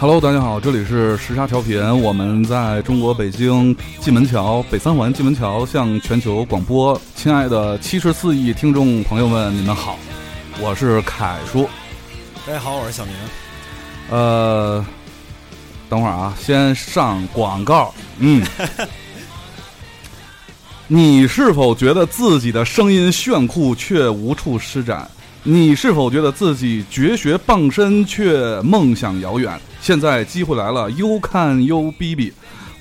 Hello，大家好，这里是时差调频，我们在中国北京蓟门桥北三环蓟门桥向全球广播。亲爱的七十四亿听众朋友们，你们好，我是凯叔。大家好，我是小明。呃，等会儿啊，先上广告。嗯，你是否觉得自己的声音炫酷却无处施展？你是否觉得自己绝学傍身却梦想遥远？现在机会来了，优看优 B B，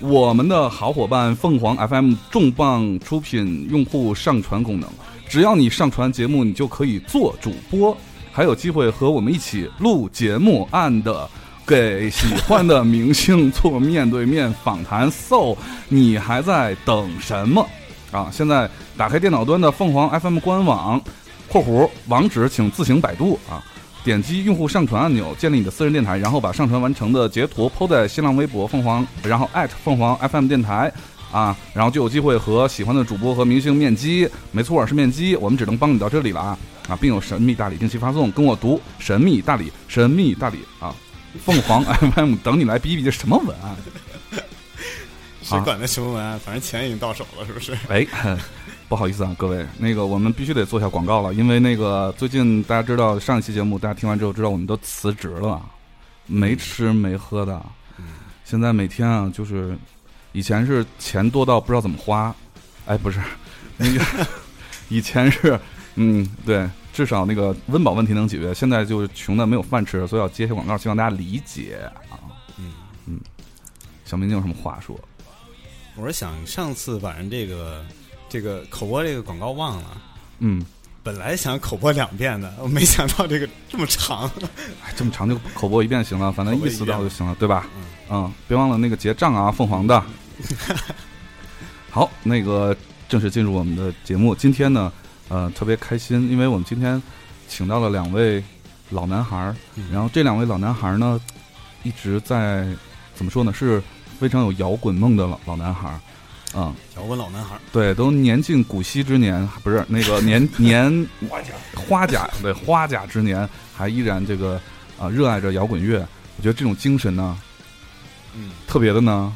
我们的好伙伴凤凰 FM 重磅出品用户上传功能，只要你上传节目，你就可以做主播，还有机会和我们一起录节目，and 给喜欢的明星做面对面访谈。So，你还在等什么？啊，现在打开电脑端的凤凰 FM 官网。括弧网址请自行百度啊！点击用户上传按钮，建立你的私人电台，然后把上传完成的截图 PO 在新浪微博凤凰，然后艾特凤凰 FM 电台啊，然后就有机会和喜欢的主播和明星面基。没错，是面基。我们只能帮你到这里了啊啊，并有神秘大礼定期发送。跟我读神秘大礼，神秘大礼啊！凤凰 FM 等你来逼逼，这什么文案？谁管那什么文案？反正钱已经到手了，是不是？哎。不好意思啊，各位，那个我们必须得做下广告了，因为那个最近大家知道上一期节目，大家听完之后知道我们都辞职了，没吃没喝的，现在每天啊就是以前是钱多到不知道怎么花，哎不是。那 个以前是嗯对，至少那个温饱问题能解决，现在就是穷的没有饭吃，所以要接些广告，希望大家理解啊。嗯。嗯，小明你有什么话说？我是想上次晚上这个。这个口播这个广告忘了，嗯，本来想口播两遍的，我没想到这个这么长，这么长就口播一遍行了，反正意思到就行了，对吧？嗯，别忘了那个结账啊，凤凰的。好，那个正式进入我们的节目。今天呢，呃，特别开心，因为我们今天请到了两位老男孩儿，然后这两位老男孩儿呢，一直在怎么说呢，是非常有摇滚梦的老老男孩儿。嗯，摇滚老男孩，对，都年近古稀之年，不是那个 年年花甲花甲，对花甲之年，还依然这个啊热爱着摇滚乐。我觉得这种精神呢，嗯，特别的呢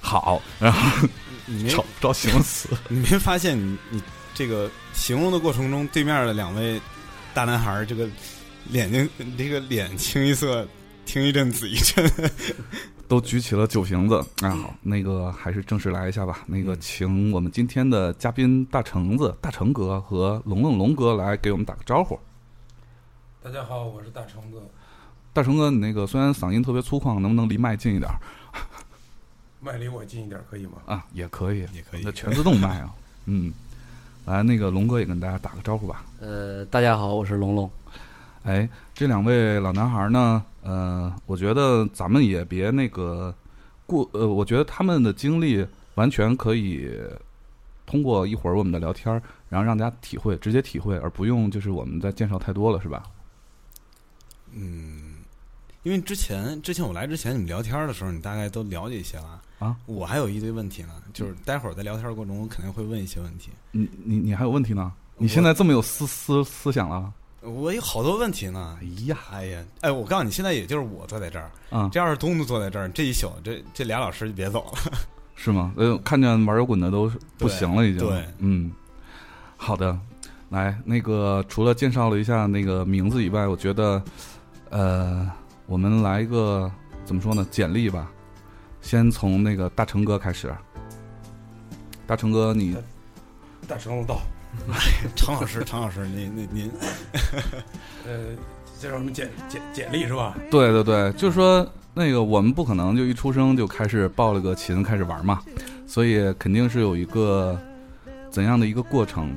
好。然后你 找不着形容词，你没发现你你这个形容的过程中，对面的两位大男孩这个眼睛这个脸清一色，听一阵紫一阵。都举起了酒瓶子，啊，好，那个还是正式来一下吧。那个，请我们今天的嘉宾大橙子、大橙哥和龙龙龙哥来给我们打个招呼。大家好，我是大橙子。大橙哥，你那个虽然嗓音特别粗犷，能不能离麦近一点？麦离我近一点可以吗？啊，也可以，也可以。那全自动麦啊。嗯，来，那个龙哥也跟大家打个招呼吧。呃，大家好，我是龙龙。哎，这两位老男孩呢？呃，我觉得咱们也别那个过呃，我觉得他们的经历完全可以通过一会儿我们的聊天，然后让大家体会，直接体会，而不用就是我们再介绍太多了，是吧？嗯，因为之前之前我来之前你们聊天的时候，你大概都了解一些了啊。我还有一堆问题呢，就是待会儿在聊天过程中，我肯定会问一些问题。你你你还有问题呢？你现在这么有思思思想了？我有好多问题呢，哎呀，哎呀，哎，我告诉你，现在也就是我坐在这儿，啊，这要是东东坐在这儿，这一宿，这这俩老师就别走了，是吗？呃，看见玩摇滚的都不行了，已经，对，嗯，好的，来，那个除了介绍了一下那个名字以外，我觉得，呃，我们来一个怎么说呢？简历吧，先从那个大成哥开始，大成哥，你，大成到。常老师，常老师，您您您，呃，介绍什么简简简历是吧？对对对，就是说那个我们不可能就一出生就开始抱了个琴开始玩嘛，所以肯定是有一个怎样的一个过程。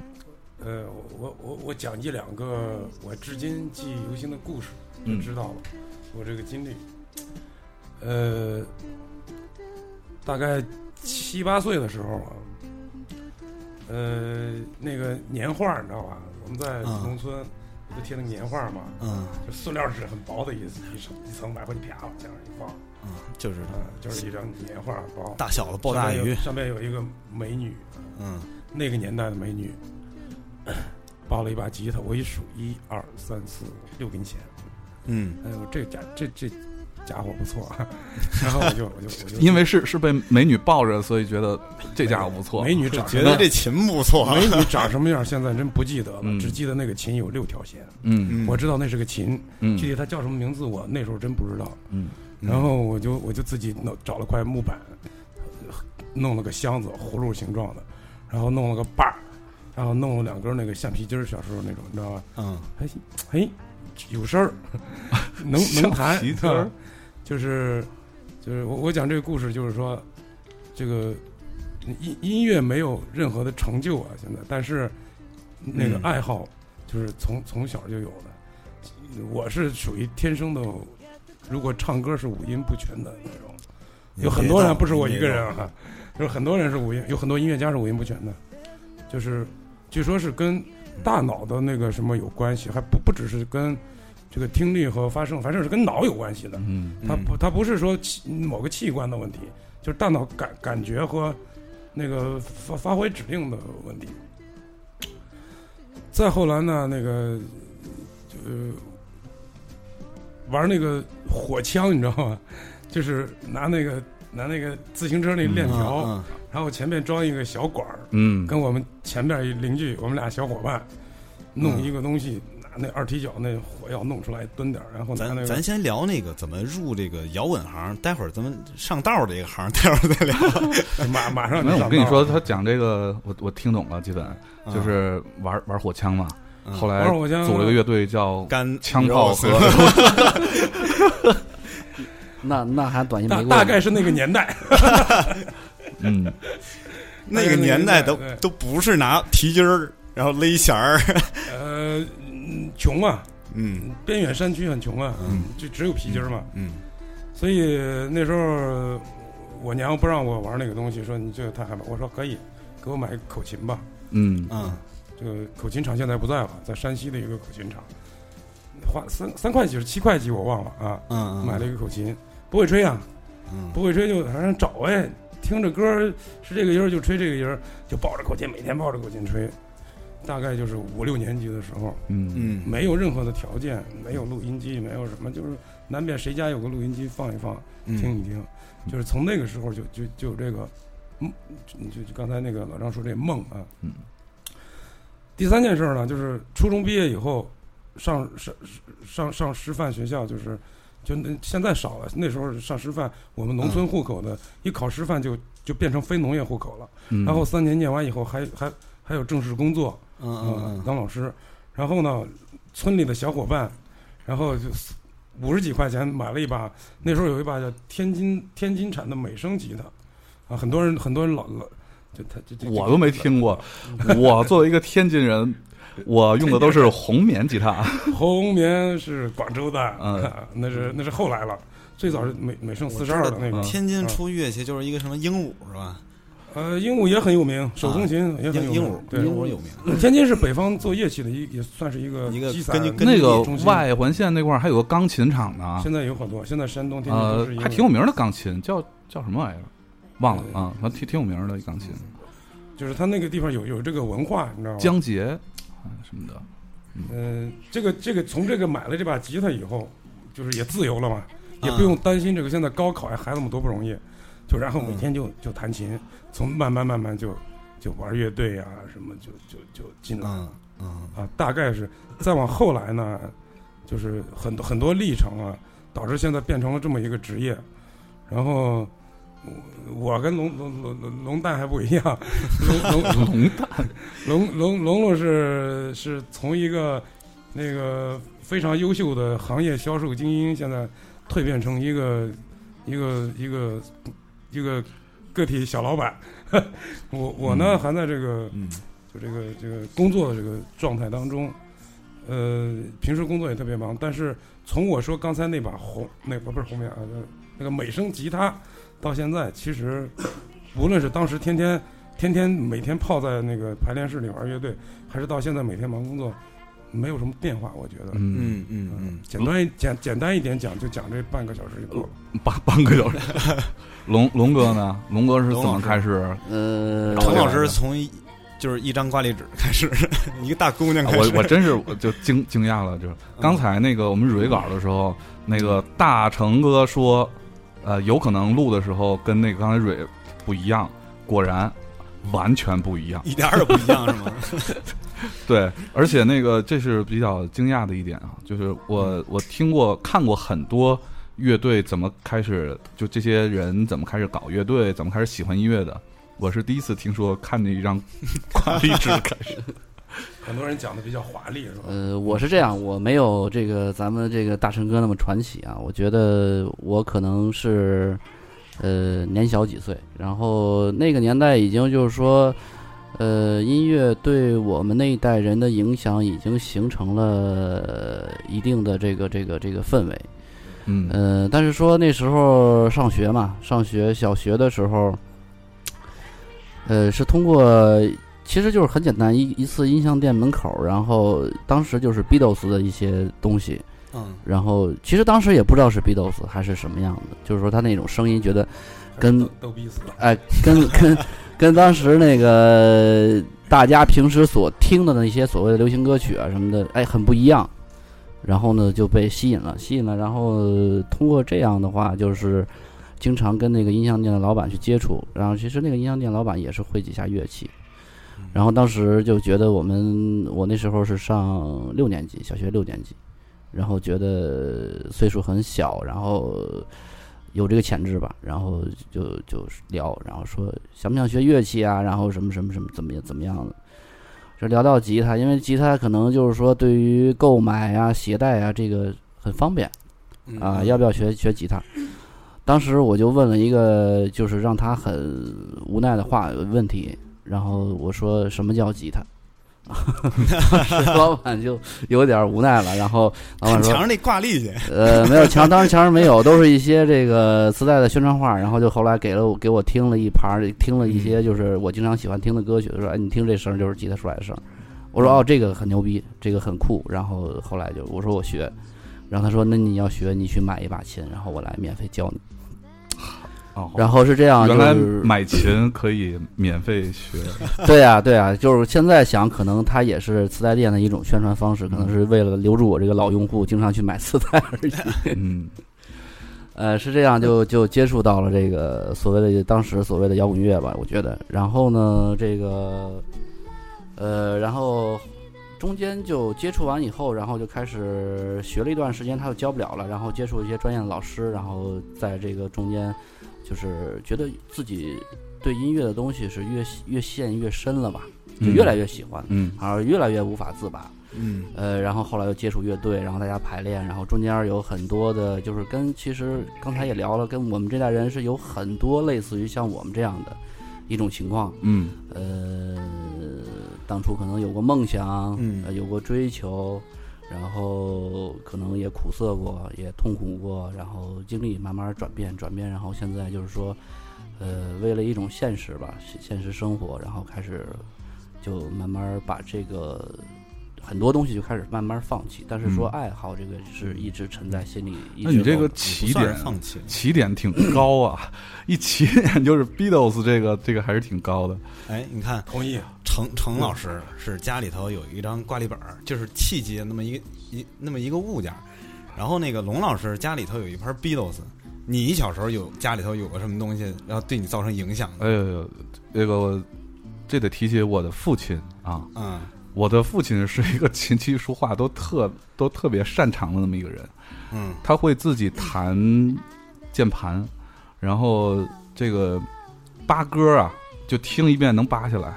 呃，我我我讲一两个我至今记忆犹新的故事，就知道了我这个经历。呃，大概七八岁的时候啊。呃，那个年画你知道吧？我们在农村不贴那个年画嘛，嗯，就塑料纸很薄的意思，一层一层买回去啪往这样一放，嗯，就是，嗯，就是一张年画包，大小的抱大鱼，上面有一个美女，嗯，那个年代的美女，抱了一把吉他，我一数一二三四五六根弦，嗯，哎呦，这家这这家伙不错，然后我就我就我就因为是是被美女抱着，所以觉得这家伙不错。美女长觉得这琴不错，美女长什么样，现在真不记得了，嗯只记得那个琴有六条弦，嗯嗯我知道那是个琴，嗯具体它叫什么名字我那时候真不知道。嗯然后我就我就自己弄找了块木板，弄了个箱子，葫芦形状的，然后弄了个把儿，然后弄了两根那个橡皮筋儿，小时候那种，你知道吧？嗯还行哎，有声儿，能能弹橡皮筋儿啊 就是就是我我讲这个故事，就是说这个音音乐没有任何的成就啊，现在，但是那个嗯。爱好就是从从小就有的。我是属于天生的，如果唱歌是五音不全的那种，有很多人不是我一个人啊，就是很多人是五音，有很多音乐家是五音不全的，就是据说是跟大脑的那个什么有关系，还不不只是跟这个听力和发声，反正是跟脑有关系的。嗯它不，它不是说器某个器官的问题，就是大脑感感觉和那个发发挥指令的问题。再后来呢，那个呃，玩那个火枪，你知道吗？就是拿那个拿那个自行车那链条，嗯然后前面装一个小管儿，嗯跟我们前面一邻居，我们俩小伙伴弄嗯一个东西，拿那二踢脚那火药弄出来蹲点儿，然后拿那个咱咱先聊那个怎么入这个摇滚行，待会儿咱们上道这个行，待会儿再聊。马马上就没有，我跟你说，他讲这个，我我听懂了，基本就是玩玩火枪嘛。嗯后来组了个乐队叫干枪炮和和 那那还短信大没大概是那个年代，嗯那个年代都都不是拿皮筋儿，然后勒弦儿，呃，嗯穷啊，嗯。边远山区很穷啊，嗯。就只有皮筋儿嘛，嗯。所以那时候我娘不让我玩那个东西，说你这个太害怕，我说可以，给我买个口琴吧。嗯。啊。这个口琴厂现在不在了，在山西的一个口琴厂，花三三块几是七块几我忘了啊，嗯嗯，买了一个口琴，不会吹啊，嗯。不会吹就反正找哎，听着歌儿是这个音儿就吹这个音儿，就抱着口琴每天抱着口琴吹，大概就是五六年级的时候，嗯。嗯。没有任何的条件，没有录音机，没有什么，就是难免谁家有个录音机放一放，嗯。听一听，就是从那个时候就就就有这个，嗯，就就刚才那个老张说这梦啊，嗯。第三件事呢，就是初中毕业以后，上上上上师范学校，就是就那现在少了，那时候上师范，我们农村户口的，一考师范就就变成非农业户口了，嗯，然后三年念完以后还还还有正式工作，嗯嗯嗯当老师，然后呢，村里的小伙伴，然后就五十几块钱买了一把，那时候有一把叫天津天津产的美声吉他，啊，很多人很多人老老就他就就我都没听过。我作为一个天津人，我用的都是红棉吉他。红棉是广州的，嗯啊那是那是后来了，最早是美美声四十二的那个，天津出乐器就是一个什么鹦鹉是吧？呃，鹦鹉也很有名，手风琴也很有名，鹦鹦鹉对鹦鹉有名，天津是北方做乐器的一也算是一个一个那个外环线那块儿还有个钢琴厂呢，现在有很多，现在山东天津都呃是，还挺有名的钢琴，叫叫什么玩意儿？忘了呃啊，反正挺挺有名的钢琴，就是他那个地方有有这个文化，你知道吗？江杰啊什么的。嗯，这个这个从这个买了这把吉他以后，就是也自由了嘛，也啊不用担心这个现在高考呀，孩子们多不容易，就然后每天就就弹琴，从慢慢慢慢就就玩乐队啊什么就就就进来嗯嗯啊，大概是再往后来呢，就是很多很多历程啊，导致现在变成了这么一个职业，然后。我我跟龙龙龙龙龙蛋还不一样，龙龙龙蛋，龙龙龙龙是是从一个那个非常优秀的行业销售精英，现在蜕变成一个一个一个一个个体小老板。我我呢嗯。还在这个嗯。就这个这个工作的这个状态当中，呃，平时工作也特别忙，但是从我说刚才那把红那不不是红棉啊，那个美声吉他到现在，其实无论是当时天天天天每天泡在那个排练室里玩乐队，还是到现在每天忙工作，没有什么变化，我觉得。嗯，嗯嗯嗯，简单简简单一点讲，就讲这半个小时就够了。半半个小时。龙龙哥呢？龙哥是怎么开始？呃，陈老师从一就是一张挂历纸开始，一个大姑娘啊开始。我我真是我就惊惊讶了，就是刚才那个我们蕊稿的时候，那个大成哥说，呃，有可能录的时候跟那个刚才蕊不一样，果然完全不一样。一点儿也不一样是吗？对，而且那个这是比较惊讶的一点啊，就是我我听过看过很多乐队怎么开始，就这些人怎么开始搞乐队，怎么开始喜欢音乐的。我是第一次听说看那一张 挂历纸开始。很多人讲的比较华丽，是吧？呃，我是这样，我没有这个咱们这个大成哥那么传奇啊。我觉得我可能是呃年小几岁，然后那个年代已经就是说，呃，音乐对我们那一代人的影响已经形成了一定的这个这个这个氛围。嗯呃，但是说那时候上学嘛，上学小学的时候，呃，是通过，其实就是很简单，一一次音像店门口，然后当时就是 Beatles 的一些东西，嗯，然后其实当时也不知道是 Beatles 还是什么样的，就是说他那种声音，觉得跟逗逗逼死了。哎，跟跟跟当时那个大家平时所听的那些所谓的流行歌曲啊什么的，哎，很不一样。然后呢，就被吸引了，吸引了。然后通过这样的话，就是经常跟那个音像店的老板去接触。然后其实那个音像店老板也是会几下乐器。然后当时就觉得我们，我那时候是上六年级，小学六年级，然后觉得岁数很小，然后有这个潜质吧，然后就就聊，然后说想不想学乐器啊，然后什么什么什么怎么样怎么样的，这聊到吉他，因为吉他可能就是说对于购买啊、携带啊这个很方便嗯啊，要不要学学吉他？当时我就问了一个就是让他很无奈的话问题，然后我说什么叫吉他？老板就有点无奈了，然后 老板说墙上那挂历去，呃，没有墙，当时墙上没有，都是一些这个磁带的宣传画。然后就后来给了我给我听了一盘儿，听了一些就是我经常喜欢听的歌曲，说哎，你听这声儿就是吉他出来的声儿。我说哦，这个很牛逼，这个很酷。然后后来就我说我学，然后他说那你要学，你去买一把琴，然后我来免费教你。哦，然后是这样，原来就是买琴可以免费学，对呀、对呀、就是现在想，可能它也是磁带店的一种宣传方式，可能是为了留住我这个老用户，经常去买磁带而已。嗯 呃，是这样，就就接触到了这个所谓的当时所谓的摇滚乐吧，我觉得。然后呢，这个，呃，然后中间就接触完以后，然后就开始学了一段时间，他就教不了了，然后接触一些专业的老师，然后在这个中间，就是觉得自己对音乐的东西是越越陷越深了吧，就越来越喜欢，嗯而越来越无法自拔。嗯呃，然后后来又接触乐队，然后大家排练，然后中间有很多的，就是跟其实刚才也聊了，跟我们这代人是有很多类似于像我们这样的一种情况。嗯呃，当初可能有过梦想，嗯呃有过追求，然后可能也苦涩过，也痛苦过，然后经历慢慢转变，转变，然后现在就是说，呃，为了一种现实吧，现现实生活，然后开始就慢慢把这个很多东西就开始慢慢放弃，但是说嗯爱好这个是一直沉在心里，一直那你这个起点放弃。起点挺高啊，一起点就是 Beatles 这个这个还是挺高的。哎，你看同意，程程老师是家里头有一张挂历本儿，就是契机那么一个一那么一个物件儿。然后那个龙老师家里头有一盘 Beatles，你小时候有家里头有个什么东西，然后对你造成影响的？哎呦，这个这得提起我的父亲啊，嗯我的父亲是一个琴棋书画都特都特别擅长的那么一个人，嗯他会自己弹键盘，然后这个扒歌啊，就听一遍能扒下来，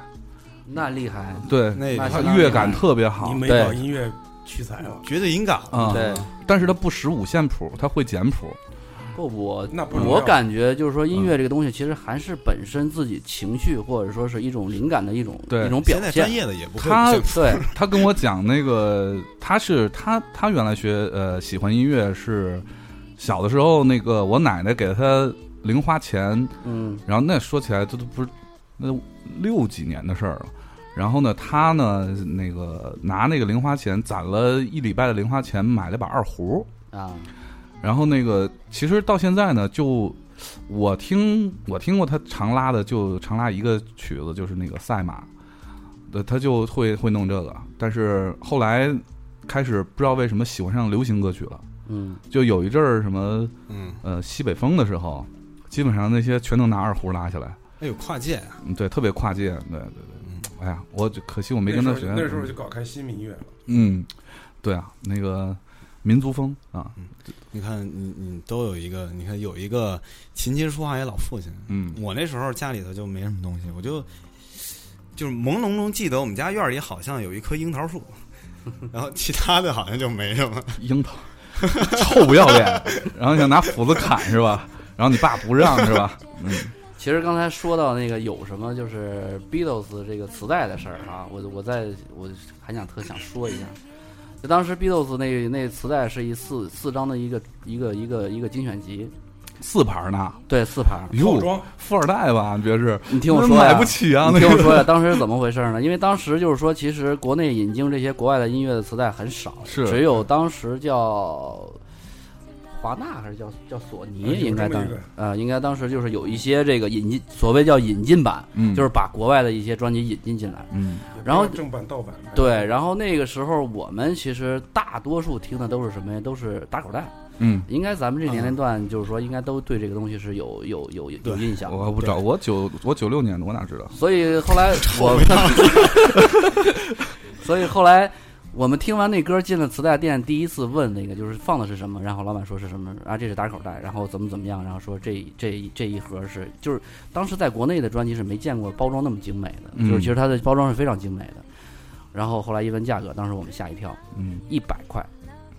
那厉害，对，那那他乐感特别好。你，没对搞音乐取材了，绝对音感。啊对。但是他不识五线谱，他会简谱，不，我那不重要。我感觉就是说，音乐这个东西其实还是本身自己情绪或者说是一种灵感的一种对。一种表现。现在专。业的也不他对，他跟我讲那个，他是他他原来学呃喜欢音乐是小的时候，那个我奶奶给他零花钱，嗯。然后那说起来这都不是那六几年的事儿了。然后呢，他呢那个拿那个零花钱攒了一礼拜的零花钱买了把二胡，啊，然后那个其实到现在呢，就我听我听过他常拉的，就常拉一个曲子，就是那个赛马。呃，他就会会弄这个，但是后来开始不知道为什么喜欢上流行歌曲了，嗯，就有一阵儿什么嗯，呃西北风的时候，基本上那些全能拿二胡拉起来，哎呦，跨界对，特别跨界，对对对，嗯哎呀，我就可惜我没跟他学，那时候就搞开新民乐了。嗯，对啊，那个民族风啊，你看，你你都有一个，你看有一个琴棋书画也老父亲。嗯我那时候家里头就没什么东西，我就就是朦胧中记得我们家院里好像有一棵樱桃树，然后其他的好像就没什么。樱桃，臭不要脸，然后想拿斧子砍是吧？然后你爸不让是吧？嗯其实刚才说到那个有什么就是 Beatles 这个磁带的事儿啊，我我在我还想特想说一下，就当时 Beatles 那那磁带是一四四张的一个一个一个一个精选集，四盘呢，对，四盘。套哟，装富二代吧？你觉得是？你听我说呀，买不起啊，你听我说呀，当时是怎么回事呢？因为当时就是说，其实国内引进这些国外的音乐的磁带很少，是只有当时叫华纳还是叫叫索尼，应该当这么一个呃，应该当时就是有一些这个引进，所谓叫引进版，嗯，就是把国外的一些专辑引进进来。嗯然后正版盗版。对，然后那个时候我们其实大多数听的都是什么呀？都是打口袋。嗯，应该咱们这年龄段，就是说，应该都对这个东西是有有有有印象。我不知道，我九我九六年的，我哪知道？所以后来 我，所以后来我们听完那歌进了磁带店，第一次问那个就是放的是什么，然后老板说是什么啊，这是打口袋，然后怎么怎么样，然后说这这这一盒是就是当时在国内的专辑是没见过包装那么精美的，嗯就是其实它的包装是非常精美的。然后后来一问价格，当时我们吓一跳，嗯，一百块，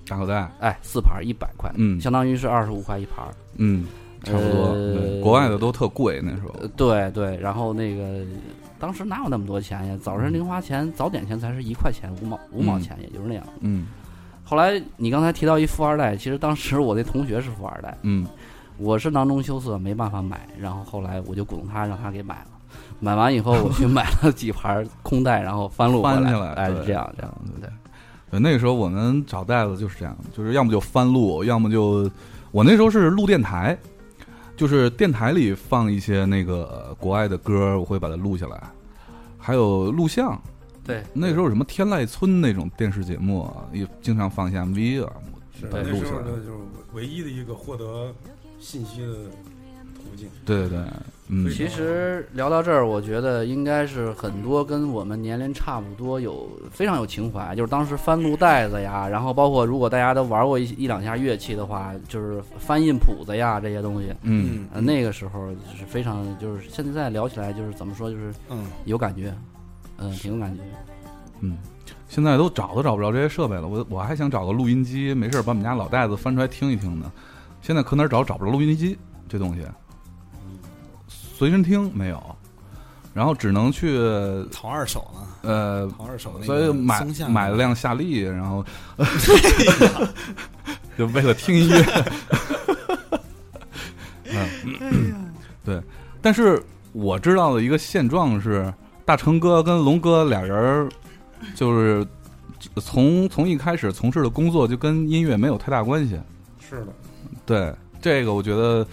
打口袋，哎，四盘一百块，嗯相当于是二十五块一盘。嗯，差不多。呃，国外的都特贵那时候。呃，对对，然后那个当时哪有那么多钱呀？早晨零花钱、早点钱才是一块钱、五毛五毛嗯钱，也就是那样。嗯。后来你刚才提到一富二代，其实当时我那同学是富二代，嗯。我是囊中羞涩，没办法买，然后后来我就鼓动他，让他给买了。买完以后，我去买了几盘空袋，然后翻录回翻起来，哎，这样这样，对，对，那个时候我们找袋子就是这样，就是要么就翻录，要么就我那时候是录电台，就是电台里放一些那个呃国外的歌，我会把它录下来，还有录像。对，那时候什么天籁村那种电视节目啊，也经常放一下 MV 啊，对是那录下来时候呢，就是唯一的一个获得信息的途径。对对对，嗯，其实聊到这儿，我觉得应该是很多跟我们年龄差不多有非常有情怀，就是当时翻录带子呀，然后包括如果大家都玩过一一两下乐器的话，就是翻印谱子呀这些东西，嗯。呃，那个时候就是非常就是现在聊起来就是怎么说就是嗯，有感觉，嗯、挺有感觉。嗯，现在都找都找不着这些设备了，我我还想找个录音机，没事儿把我们家老袋子翻出来听一听呢。现在可哪儿找找不着录音机这东西，随身听没有，然后只能去淘二手了，呃，淘二手那个所以买买了辆夏利，然后 就为了听音乐。嗯，对，但是我知道的一个现状是，大成哥跟龙哥俩人儿就是从从一开始从事的工作就跟音乐没有太大关系。是的，对这个，我觉得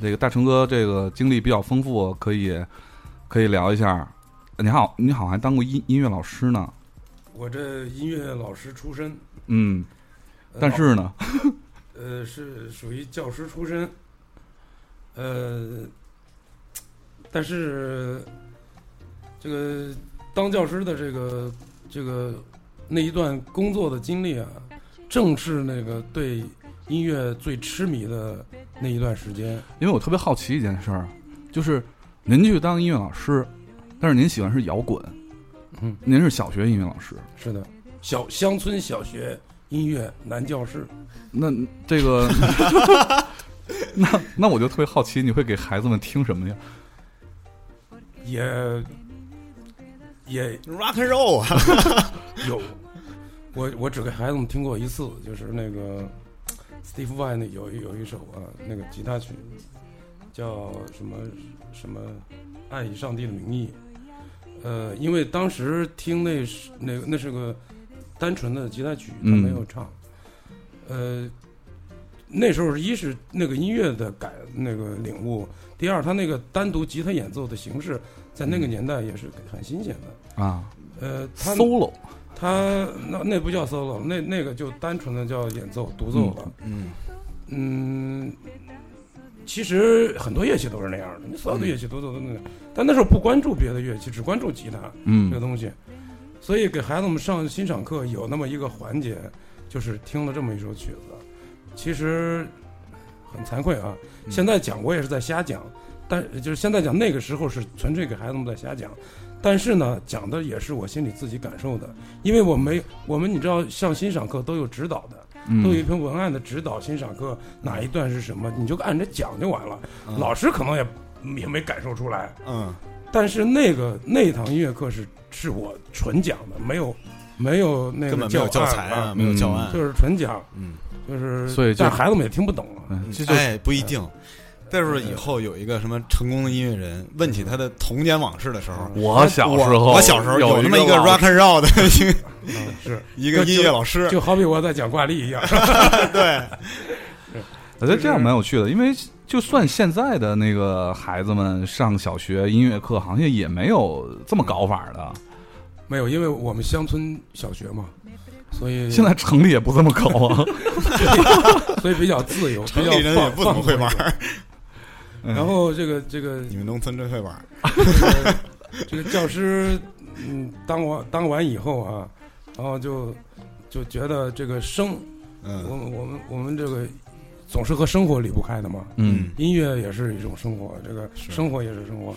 这个大成哥这个经历比较丰富，可以可以聊一下。你好，你好像还当过音音乐老师呢。我这音乐老师出身，嗯，呃但是呢，呃，是属于教师出身，呃，但是这个当教师的这个这个那一段工作的经历啊，正是那个对音乐最痴迷的那一段时间。因为我特别好奇一件事儿，就是您去当音乐老师，但是您喜欢是摇滚，嗯，您是小学音乐老师，是的，小乡村小学音乐男教师，那这个，那那我就特别好奇，你会给孩子们听什么呀？也也 rock and roll 啊，有，我我只给孩子们听过一次，就是那个 Steve Vai 那有有一首啊，那个吉他曲叫什么什么“爱以上帝的名义”。呃，因为当时听那是那个那是个单纯的吉他曲，他嗯没有唱。呃，那时候一是那个音乐的改那个领悟，第二他那个单独吉他演奏的形式，在那个年代也是很新鲜的。啊，呃，他 solo，他那那不叫 solo，那那个就单纯的叫演奏独奏了。嗯嗯，其实很多乐器都是那样的，你所有的乐器都都都那样，但那时候不关注别的乐器，只关注吉他这个嗯东西，所以给孩子们上欣赏课有那么一个环节，就是听了这么一首曲子。其实很惭愧啊，嗯现在讲我也是在瞎讲，但就是现在讲那个时候是纯粹给孩子们在瞎讲。但是呢，讲的也是我心里自己感受的，因为我没我们你知道上欣赏课都有指导的，嗯。都有一篇文案的指导欣赏课哪一段是什么，你就按着讲就完了。嗯。老师可能也也没感受出来，嗯。但是那个那堂音乐课是是我纯讲的，没有没有那个根本没有教材啊，啊，没有教案，就是纯讲，嗯，就是所以就但孩子们也听不懂啊。嗯这哎，不一定。但是以后有一个什么成功的音乐人问起他的童年往事的时候，我小时候，我我小时候有那么一个 rock and roll 的 一个嗯是，一个音乐老师，就好比我在讲挂历一样。对，我觉得这样蛮有趣的，因为就算现在的那个孩子们上小学音乐课，好像也没有这么搞法的。没有，因为我们乡村小学嘛，所以 现在城里也不这么搞啊。所以比较自由，城比较放里人也不怎么会玩。然后这个这个你们农村真会玩。这个教师，嗯，当我当完以后啊，然后就就觉得这个生，嗯。我嗯们我们我们这个总是和生活离不开的嘛，嗯。音乐也是一种生活，这个生活也是生活，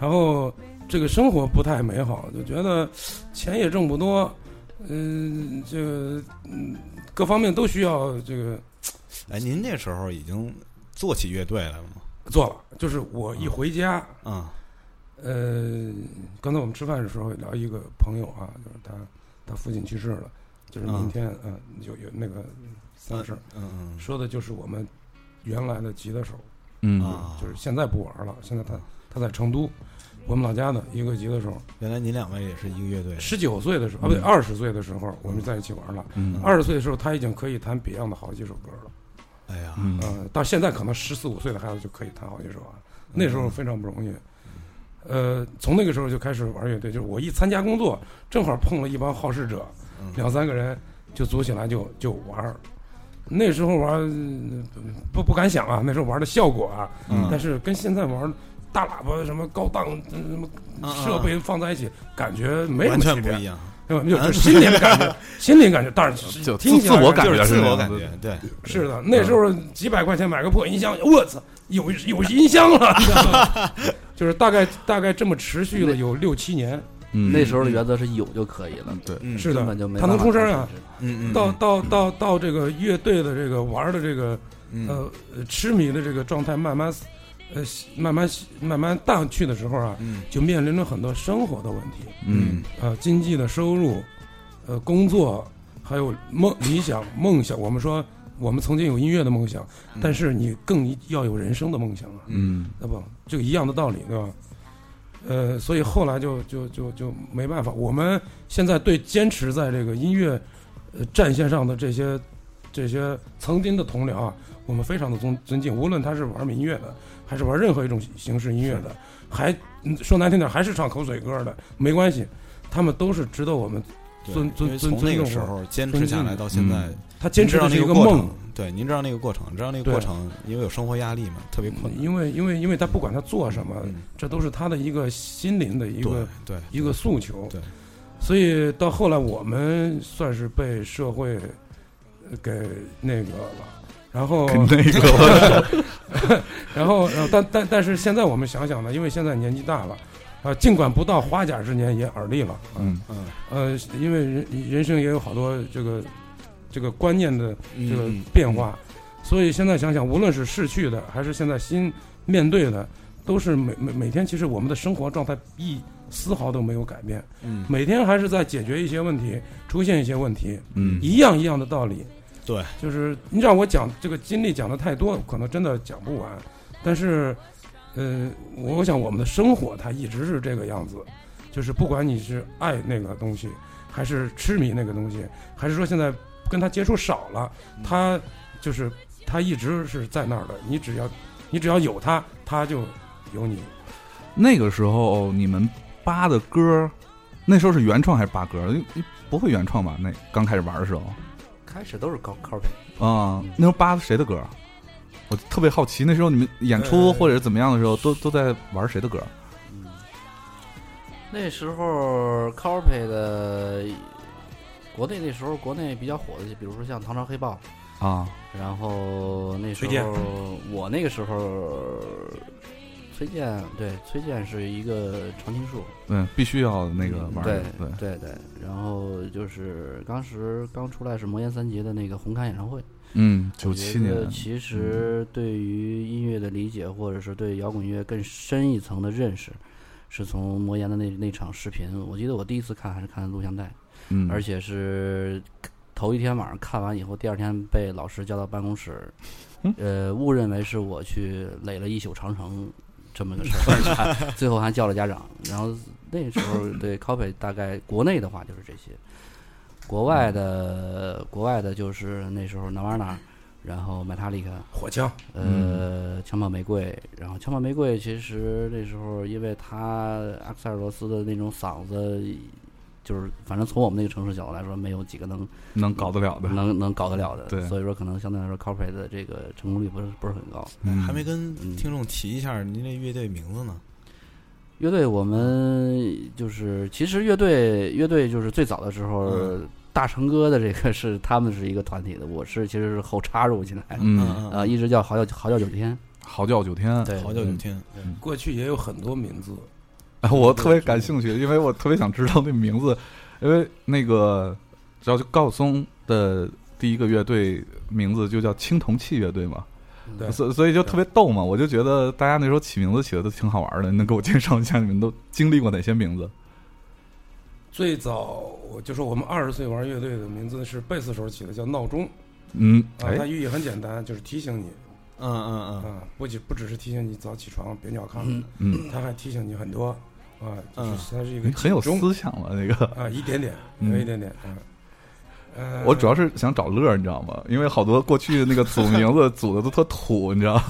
然后这个生活不太美好，就觉得钱也挣不多，嗯，这个嗯各方面都需要这个哎，您那时候已经做起乐队来了吗？做了，就是我一回家。嗯。呃，刚才我们吃饭的时候聊一个朋友啊，就是他他父亲去世了，就是明天嗯、呃有有那个丧事，嗯嗯说的就是我们原来的吉他手，嗯。啊，就是现在不玩了，现在他他在成都，我们老家的一个吉他手，原来您两位也是一个乐队，十九岁的时候啊不对，二十岁的时候我们在一起玩了，嗯。二十岁的时候他已经可以弹 Beyond 的好几首歌了，哎呀，嗯。呃，到现在可能十四五岁的孩子就可以弹好几首啊，那时候非常不容易。呃，从那个时候就开始玩乐队，就是我一参加工作，正好碰了一帮好事者，嗯。两三个人就组起来就就玩儿。那时候玩不不敢想啊，那时候玩的效果啊，嗯。但是跟现在玩大喇叭什么高档呃什么设备放在一起，感觉没什么完全区别不一样，就就心里的 感觉，心里感觉，当然是就听起来自自我感就是觉自我感觉，对，是的，那时候几百块钱买个破音箱，我操，有有音箱了，就是大概大概这么持续了有六七年。嗯那时候的原则是有就可以了，对，嗯是的根本就没他能出声啊嗯嗯，到到到到这个乐队的这个玩的这个呃痴迷的这个状态慢慢呃慢慢慢慢淡去的时候啊，嗯就面临着很多生活的问题，嗯呃，经济的收入，呃，工作，还有梦理想梦想。我们说我们曾经有音乐的梦想，但是你更要有人生的梦想啊，嗯那不？就一样的道理，对吧？呃，所以后来就就就就没办法。我们现在对坚持在这个音乐呃战线上的这些这些曾经的同僚啊，我们非常的尊尊敬。无论他是玩民乐的，还是玩任何一种形式音乐的，还嗯说难听点，还是唱口水歌的，没关系，他们都是值得我们。尊尊尊因为从那个时候坚持下来到现在，他坚持的是一个梦，，对，您知道那个过程，知道那个过程，因为有生活压力嘛，特别困难。因为因为因为他不管他做什么，嗯，这都是他的一个心灵的一个对，一个诉求。对，所以到后来我们算是被社会呃给那个了，然后那个 然后然后但但但是现在我们想想呢，因为现在年纪大了。啊，尽管不到花甲之年，也耳力了。啊嗯嗯，呃，因为人人生也有好多这个这个观念的这个嗯变化，所以现在想想，无论是逝去的，还是现在新面对的，都是每每每天，其实我们的生活状态一丝毫都没有改变，嗯，每天还是在解决一些问题，出现一些问题，嗯一样一样的道理。对，就是你让我讲这个经历讲的太多，可能真的讲不完。但是，呃，我想我们的生活它一直是这个样子，就是不管你是爱那个东西，还是痴迷那个东西，还是说现在跟他接触少了，他就是他一直是在那儿的。你只要你只要有他，他就有你。那个时候你们扒的歌，那时候是原创还是八格？因因不会原创吧？那刚开始玩的时候开始都是高 copy，啊，那时候扒的谁的歌？我特别好奇，那时候你们演出呃或者是怎么样的时候，都都在玩谁的歌？嗯，那时候 copy 的国内那时候国内比较火的，比如说像唐朝黑豹，啊，然后那时候我那个时候，崔健对崔健是一个常青树，嗯，必须要那个玩对的，对，对对，然后就是当时刚出来是魔岩三杰的那个红磡演唱会，嗯，九七年，其实对于音乐的理解，或者是对摇滚乐更深一层的认识，是从魔岩的那那场视频。我记得我第一次看还是看录像带，嗯，而且是头一天晚上看完以后，第二天被老师叫到办公室，嗯。呃，误认为是我去垒了一宿长城这么个事儿，最后还叫了家长。然后那时候对 copy 大概国内的话就是这些，国外的国外的就是那时候 Nirvana，然后 Metallica，火枪，呃，枪炮玫瑰，然后枪炮玫瑰其实那时候因为他阿克塞尔罗斯的那种嗓子，就是反正从我们那个城市角度来说，没有几个能能搞得了的，能能搞得了的，对。所以说可能相对来说 copy 的这个成功率不是不是很高。嗯。还没跟嗯。听众提一下您这乐队名字呢。乐队我们就是其实乐队乐队就是最早的时候，嗯。大成哥的这个是他们是一个团体的，我是其实是后插入进来的，嗯，呃，一直叫嚎叫嚎叫九天，嚎叫九天，对，嚎叫九天，过去也有很多名字，哎，我特别感兴趣，因为我特别想知道那名字，因为那个知道就高晓松的第一个乐队名字就叫青铜器乐队嘛，对。所所以就特别逗嘛，我就觉得大家那时候起名字起的都挺好玩的，你能给我介绍一下你们都经历过哪些名字？最早我就是我们二十岁玩乐队的名字是贝斯手起的，叫闹钟。嗯，啊，它哎，寓意很简单，就是提醒你。嗯嗯嗯。嗯，不仅不只是提醒你早起床别尿炕，嗯。嗯，它还提醒你很多啊，就是是一个很有思想了，那个。啊，一点点，嗯有一点点，嗯，呃，我主要是想找乐儿，你知道吗？因为好多过去那个组名字 组的都特土，你知道？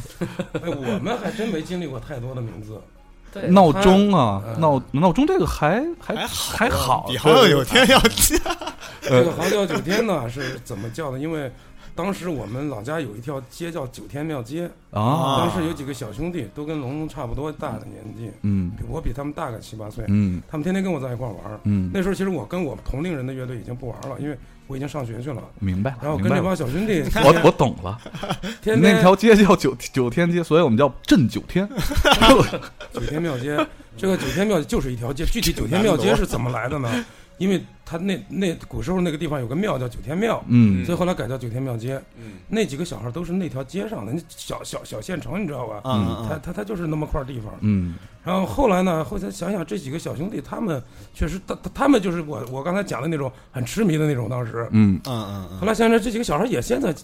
哎，我们还真没经历过太多的名字，对闹钟啊，嗯闹闹钟这个还还还好比嚎叫九天要强。这个嚎叫九天呢是怎么叫的？因为当时我们老家有一条街叫九天庙街，啊，当时有几个小兄弟都跟龙龙差不多大的年纪，嗯比我比他们大个七八岁，嗯他们天天跟我在一块儿玩儿。嗯，那时候其实我跟我同龄人的乐队已经不玩了，因为我已经上学去了。明白，然后跟这帮小兄弟，我我懂了，天天那条街叫九九天街，所以我们叫镇九天。九天庙街，这个九天庙就是一条街。具体九天庙街是怎么来的呢？因为他那那古时候那个地方有个庙叫九天庙，嗯所以后来改叫九天庙街。嗯那几个小孩都是那条街上的，那小小小县城，你知道吧？嗯他他他就是那么块地方。嗯然后后来呢，后来想想这几个小兄弟，他们确实，他他他们就是我我刚才讲的那种很痴迷的那种。当时，嗯嗯嗯后来想想这几个小孩也现在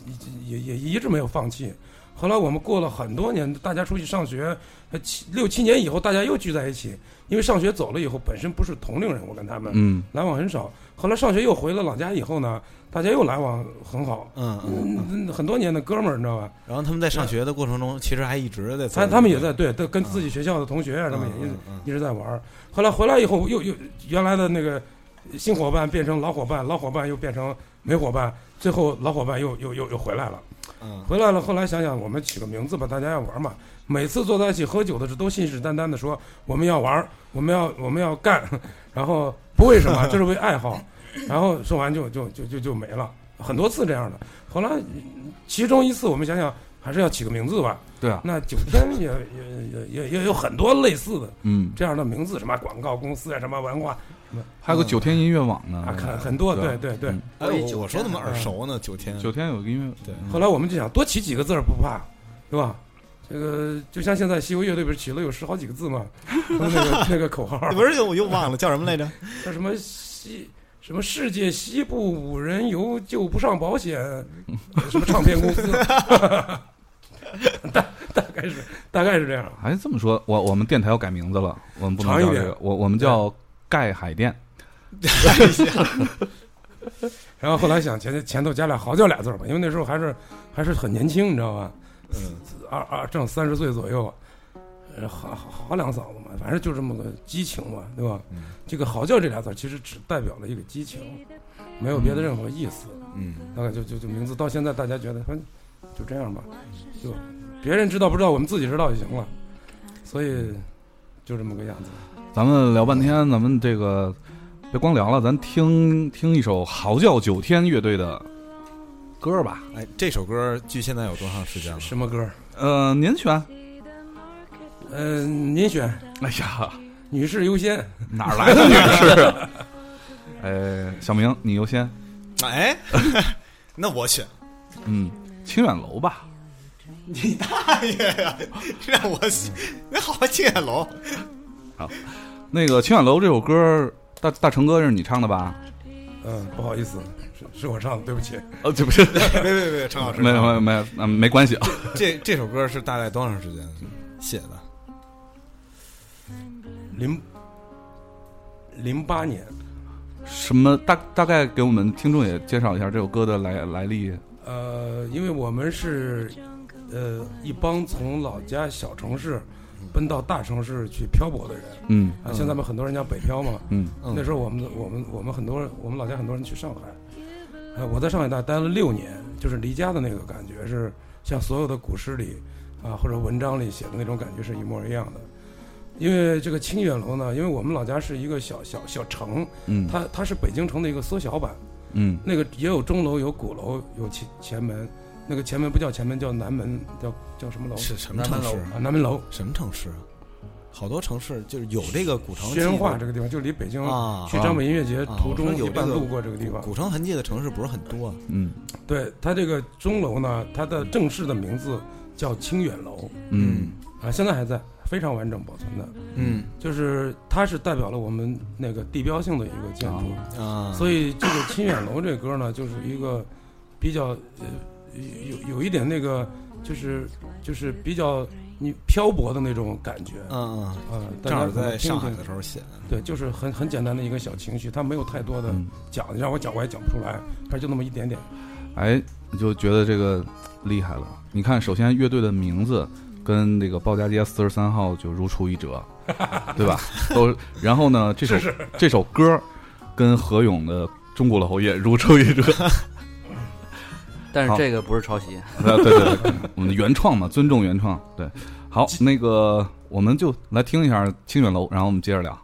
也也也一直没有放弃。后来我们过了很多年，大家出去上学，呃七六七年以后，大家又聚在一起。因为上学走了以后，本身不是同龄人，我跟他们嗯来往很少。后来上学又回了老家以后呢，大家又来往很好。嗯很多年的哥们儿，你知道吧？然后他们在上学的过程中，其实还一直在做他他们也在对，都跟自己学校的同学啊什么也一直嗯一直在玩儿。后来回来以后，又又原来的那个新伙伴变成老伙伴，老伙伴又变成没伙伴，最后老伙伴又又又又回来了。嗯回来了，后来想想，我们取个名字吧，大家要玩嘛。每次坐在一起喝酒的时候，都信誓旦旦的说我们要玩儿，我们要我们要干，然后不为什么，就是为爱好。然后说完就就就就就没了，很多次这样的。后来其中一次，我们想想还是要起个名字吧。对啊，那九天也也也也也有很多类似的嗯，这样的名字，什么广告公司啊，什么文化还有个九天音乐网呢啊，，看很多，对对对。嗯哎，我我说怎么耳熟呢？九天九天有个音乐，对后来我们就想多起几个字儿不怕，对吧？这个就像现在西游乐队不是起了有十好几个字嘛，那个那个口号不是又我又忘了叫什么来着？叫什么西什么世界西部五人游救不上保险，什么唱片公司，大大概是大概是这样。哎，这么说，我我们电台要改名字了，我们不能叫这个，我我们叫盖海淀。然后后来想前前头加俩嚎叫俩字儿吧，因为那时候还是还是很年轻，你知道吧？嗯二二正三十岁左右，呃好好好两嗓子嘛，反正就这么个激情嘛，对吧？嗯这个嚎叫这俩字其实只代表了一个激情，没有别的任何意思。嗯大概就就就名字到现在大家觉得，反正就这样吧，就别人知道不知道，我们自己知道就行了。所以就这么个样子。咱们聊半天，咱们这个别光聊了，咱听听一首嚎叫九天乐队的歌吧。哎，这首歌距现在有多长时间了？什么歌？呃，您选。嗯、您选，哎呀，女士优先。哪儿来的女士啊？呃，小明，你优先。哎，那我选嗯，清远楼吧。你大爷呀！让我选，那好清远楼。好那个清远楼这首歌，大大成哥是你唱的吧？嗯、不好意思，是是我唱的，对不起。哦，对不是，别别别，陈老师，没有没有没有，啊，没关系啊。这这首歌是大概多长时间写的？零零八年，什么大大概给我们听众也介绍一下这首歌的来来历？呃，因为我们是呃一帮从老家小城市奔到大城市去漂泊的人嗯啊，像咱们很多人叫北漂嘛。嗯嗯那时候我们我们我们很多我们老家很多人去上海，呃，我在上海大待了六年，就是离家的那个感觉是像所有的古诗里啊或者文章里写的那种感觉是一模一样的。因为这个清远楼呢，因为我们老家是一个小小小城，嗯它它是北京城的一个缩小版，嗯那个也有钟楼，有鼓楼，有前前门，那个前门不叫前门，叫南门，叫叫什么楼？是什么城市？啊，南门楼。什么城市？好多城市就是有这个古城记宣化这个地方，就离北京啊去张北音乐节啊途中有半路过这个地方。古城痕迹的城市不是很多。嗯对，它这个钟楼呢，它的正式的名字叫清远楼嗯啊，现在还在，非常完整保存的。嗯就是它是代表了我们那个地标性的一个建筑。啊，所以这个《清远楼》这歌呢，就是一个比较呃有有一点那个，就是就是比较你漂泊的那种感觉嗯、嗯嗯，正好在上海的时候写的。对，就是很很简单的一个小情绪，他没有太多的嗯，讲，让我讲我也讲不出来，他就那么一点点。哎，就觉得这个厉害了。你看，首先乐队的名字跟那个鲍家街四十三号就如出一辙，对吧？都然后呢，这首这首歌跟何勇的《钟鼓楼》也如出一辙。好但是这个不是抄袭，呃，对对对，我们的原创嘛，尊重原创。对，好，那个我们就来听一下《清远楼》，然后我们接着聊。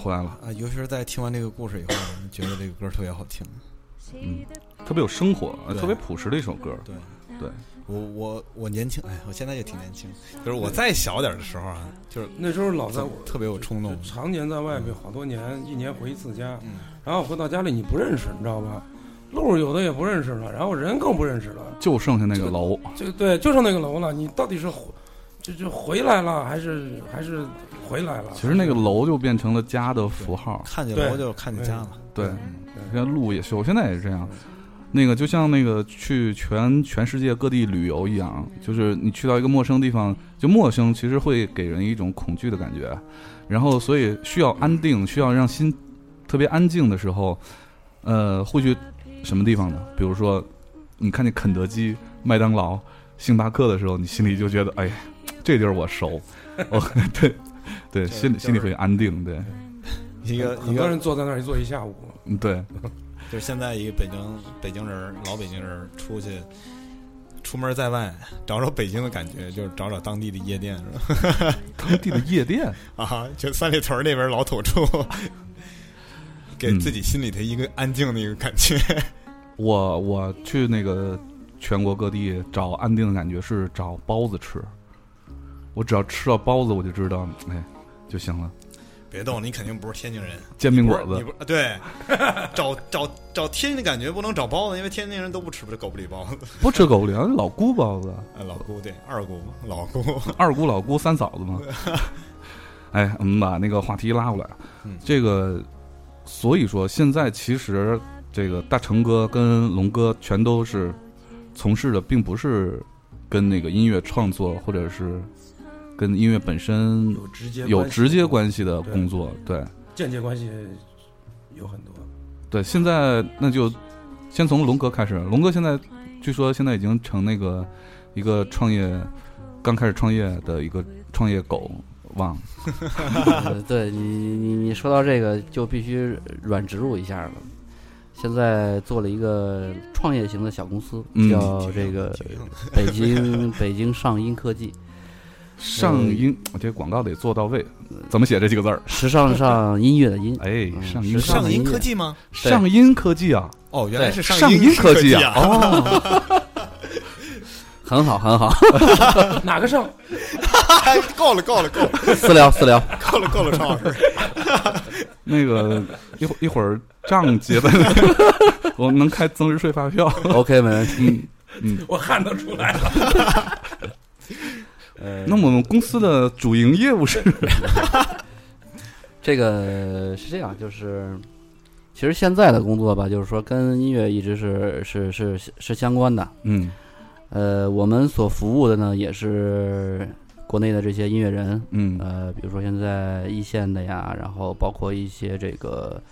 回来了，啊，尤其是在听完这个故事以后，觉得这个歌特别好听。嗯，特别有生活，特别朴实的一首歌。对，对，我我我年轻，哎，我现在也挺年轻，就是我再小点的时候啊，就是那时候老在特别有冲动。常年在外边好多年，一年回一次家，嗯，然后回到家里你不认识，你知道吧？路有的也不认识了，然后人更不认识了，就剩下那个楼，就对，就剩那个楼了。你到底是回就就回来了，还是还是回来了？其实那个楼就变成了家的符号。看见楼就看见家了。对，嗯现在路也是，我现在也是这样。那个就像那个去全全世界各地旅游一样，就是你去到一个陌生地方，就陌生其实会给人一种恐惧的感觉，然后所以需要安定，需要让心特别安静的时候，呃，会去什么地方呢？比如说，你看见肯德基、麦当劳、星巴克的时候，你心里就觉得，哎，这地儿我熟，我，对对，心里心里会安定，对，一个一个很多人坐在那儿一坐一下午，嗯，对，就是现在一个北京北京人儿老北京人儿出去出门在外找找北京的感觉，就是找找当地的夜店是吧？当地的夜店。啊，就三里屯儿那边老土著，给自己心里头一个安静的一个感觉。我我去那个全国各地找安定的感觉是找包子吃，我只要吃到包子，我就知道，哎，就行了。别动，你肯定不是天津人，煎饼果子，不你不是对，找找找天津的感觉不能找包子，因为天津人都不吃不狗不理包子。不吃狗不理，老姑包子，哎，老姑对二姑老姑，二姑老姑三嫂子嘛。哎，我们把那个话题拉过来，嗯。这个，所以说现在其实这个大成哥跟龙哥全都是从事的，并不是跟那个音乐创作或者是跟音乐本身有直接有关系直接关系的工作，对间接关系有很多。对。现在那就先从龙哥开始，龙哥现在据说现在已经成那个一个创业，刚开始创业的一个创业狗，忘了。呃对你你你说到这个，就必须软植入一下了。现在做了一个创业型的小公司，嗯叫这个北京北京上音科技，上音，我这广告得做到位，怎么写这几个字儿？时尚上音乐的音，哎，嗯上音上音科技吗？上音科技啊，哦，原来是上音音科技啊！哦，很好很好，哪个上？够了够了够了私聊私聊，够了够了，张老师，那个一会儿一会儿账结的，我们能开增值税发票。OK 没问题。嗯嗯，我汗都出来了。呃，那我们公司的主营业务是，这个是这样，就是其实现在的工作吧，就是说跟音乐一直是是是是是相关的。嗯。呃，我们所服务的呢，也是国内的这些音乐人，嗯。呃，比如说现在一线的呀，然后包括一些这个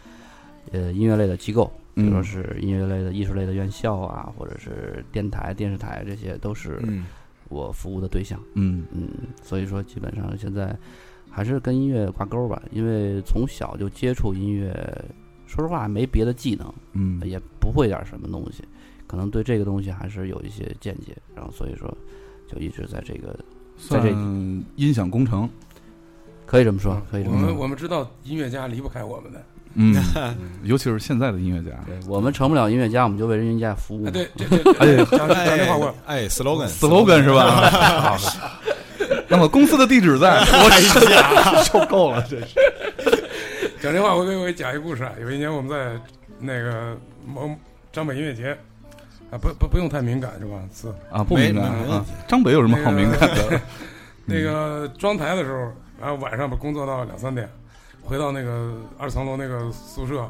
呃音乐类的机构，比如说嗯是音乐类的、艺术类的院校啊，或者是电台、电视台，这些都是嗯我服务的对象。嗯嗯，所以说基本上现在还是跟音乐挂钩吧，因为从小就接触音乐，说实话没别的技能，嗯，也不会点什么东西，可能对这个东西还是有一些见解，然后所以说就一直在这个在算这音响工程。可以这么说嗯，可以这么说。我们我们知道音乐家离不开我们的。嗯，尤其是现在的音乐家对我们成不了音乐家，我们就为人家服务。对，哎呀讲讲这话我哎，slogan，slogan 是吧？好那么公司的地址在，我呀，受够了，真是。讲这话，我给我给讲一故事啊。有一年我们在那个某张北音乐节啊，不不不用太敏感是吧？是啊，不敏感啊。张北有什么好敏感的？那个装台的时候，然后晚上吧工作到两三点，回到那个二层楼那个宿舍，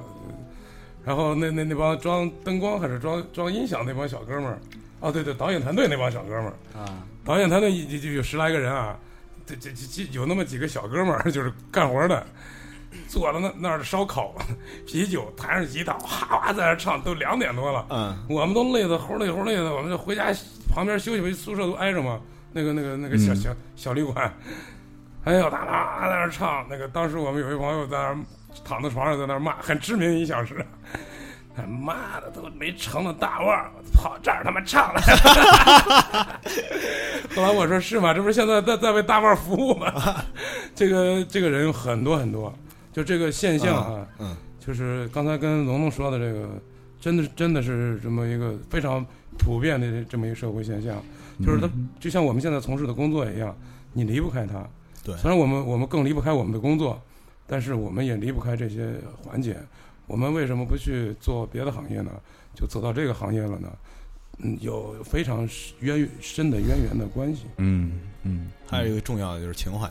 然后那那那帮装灯光还是装装音响那帮小哥们儿，哦对对，导演团队那帮小哥们儿，啊，导演团队就就有十来个人啊，这这这有那么几个小哥们儿 就是干活的。坐在那那儿烧烤，啤酒，弹着吉他，哗哗在那唱，都两点多了。嗯我们都累得齁累齁累的，我们就回家旁边休息吧，宿舍都挨着嘛，那个那个那个小嗯小小旅馆，哎呦，哒哒在那儿唱，那个当时我们有一朋友在那儿躺在床上在那儿骂，很知名的音响师，他妈的都没成了大腕儿，跑这儿他妈唱了。后来我说是吗？这不是现在在在为大腕儿服务吗？这个这个人有很多很多，就这个现象啊，嗯就是刚才跟龙龙说的这个，真的真的是这么一个非常普遍的这么一个社会现象，就是他就像我们现在从事的工作一样，你离不开它。对虽然我们我们更离不开我们的工作，但是我们也离不开这些环节。我们为什么不去做别的行业呢？就走到这个行业了呢？嗯，有非常渊深的渊源的关系嗯嗯，还有一个重要的就是情怀。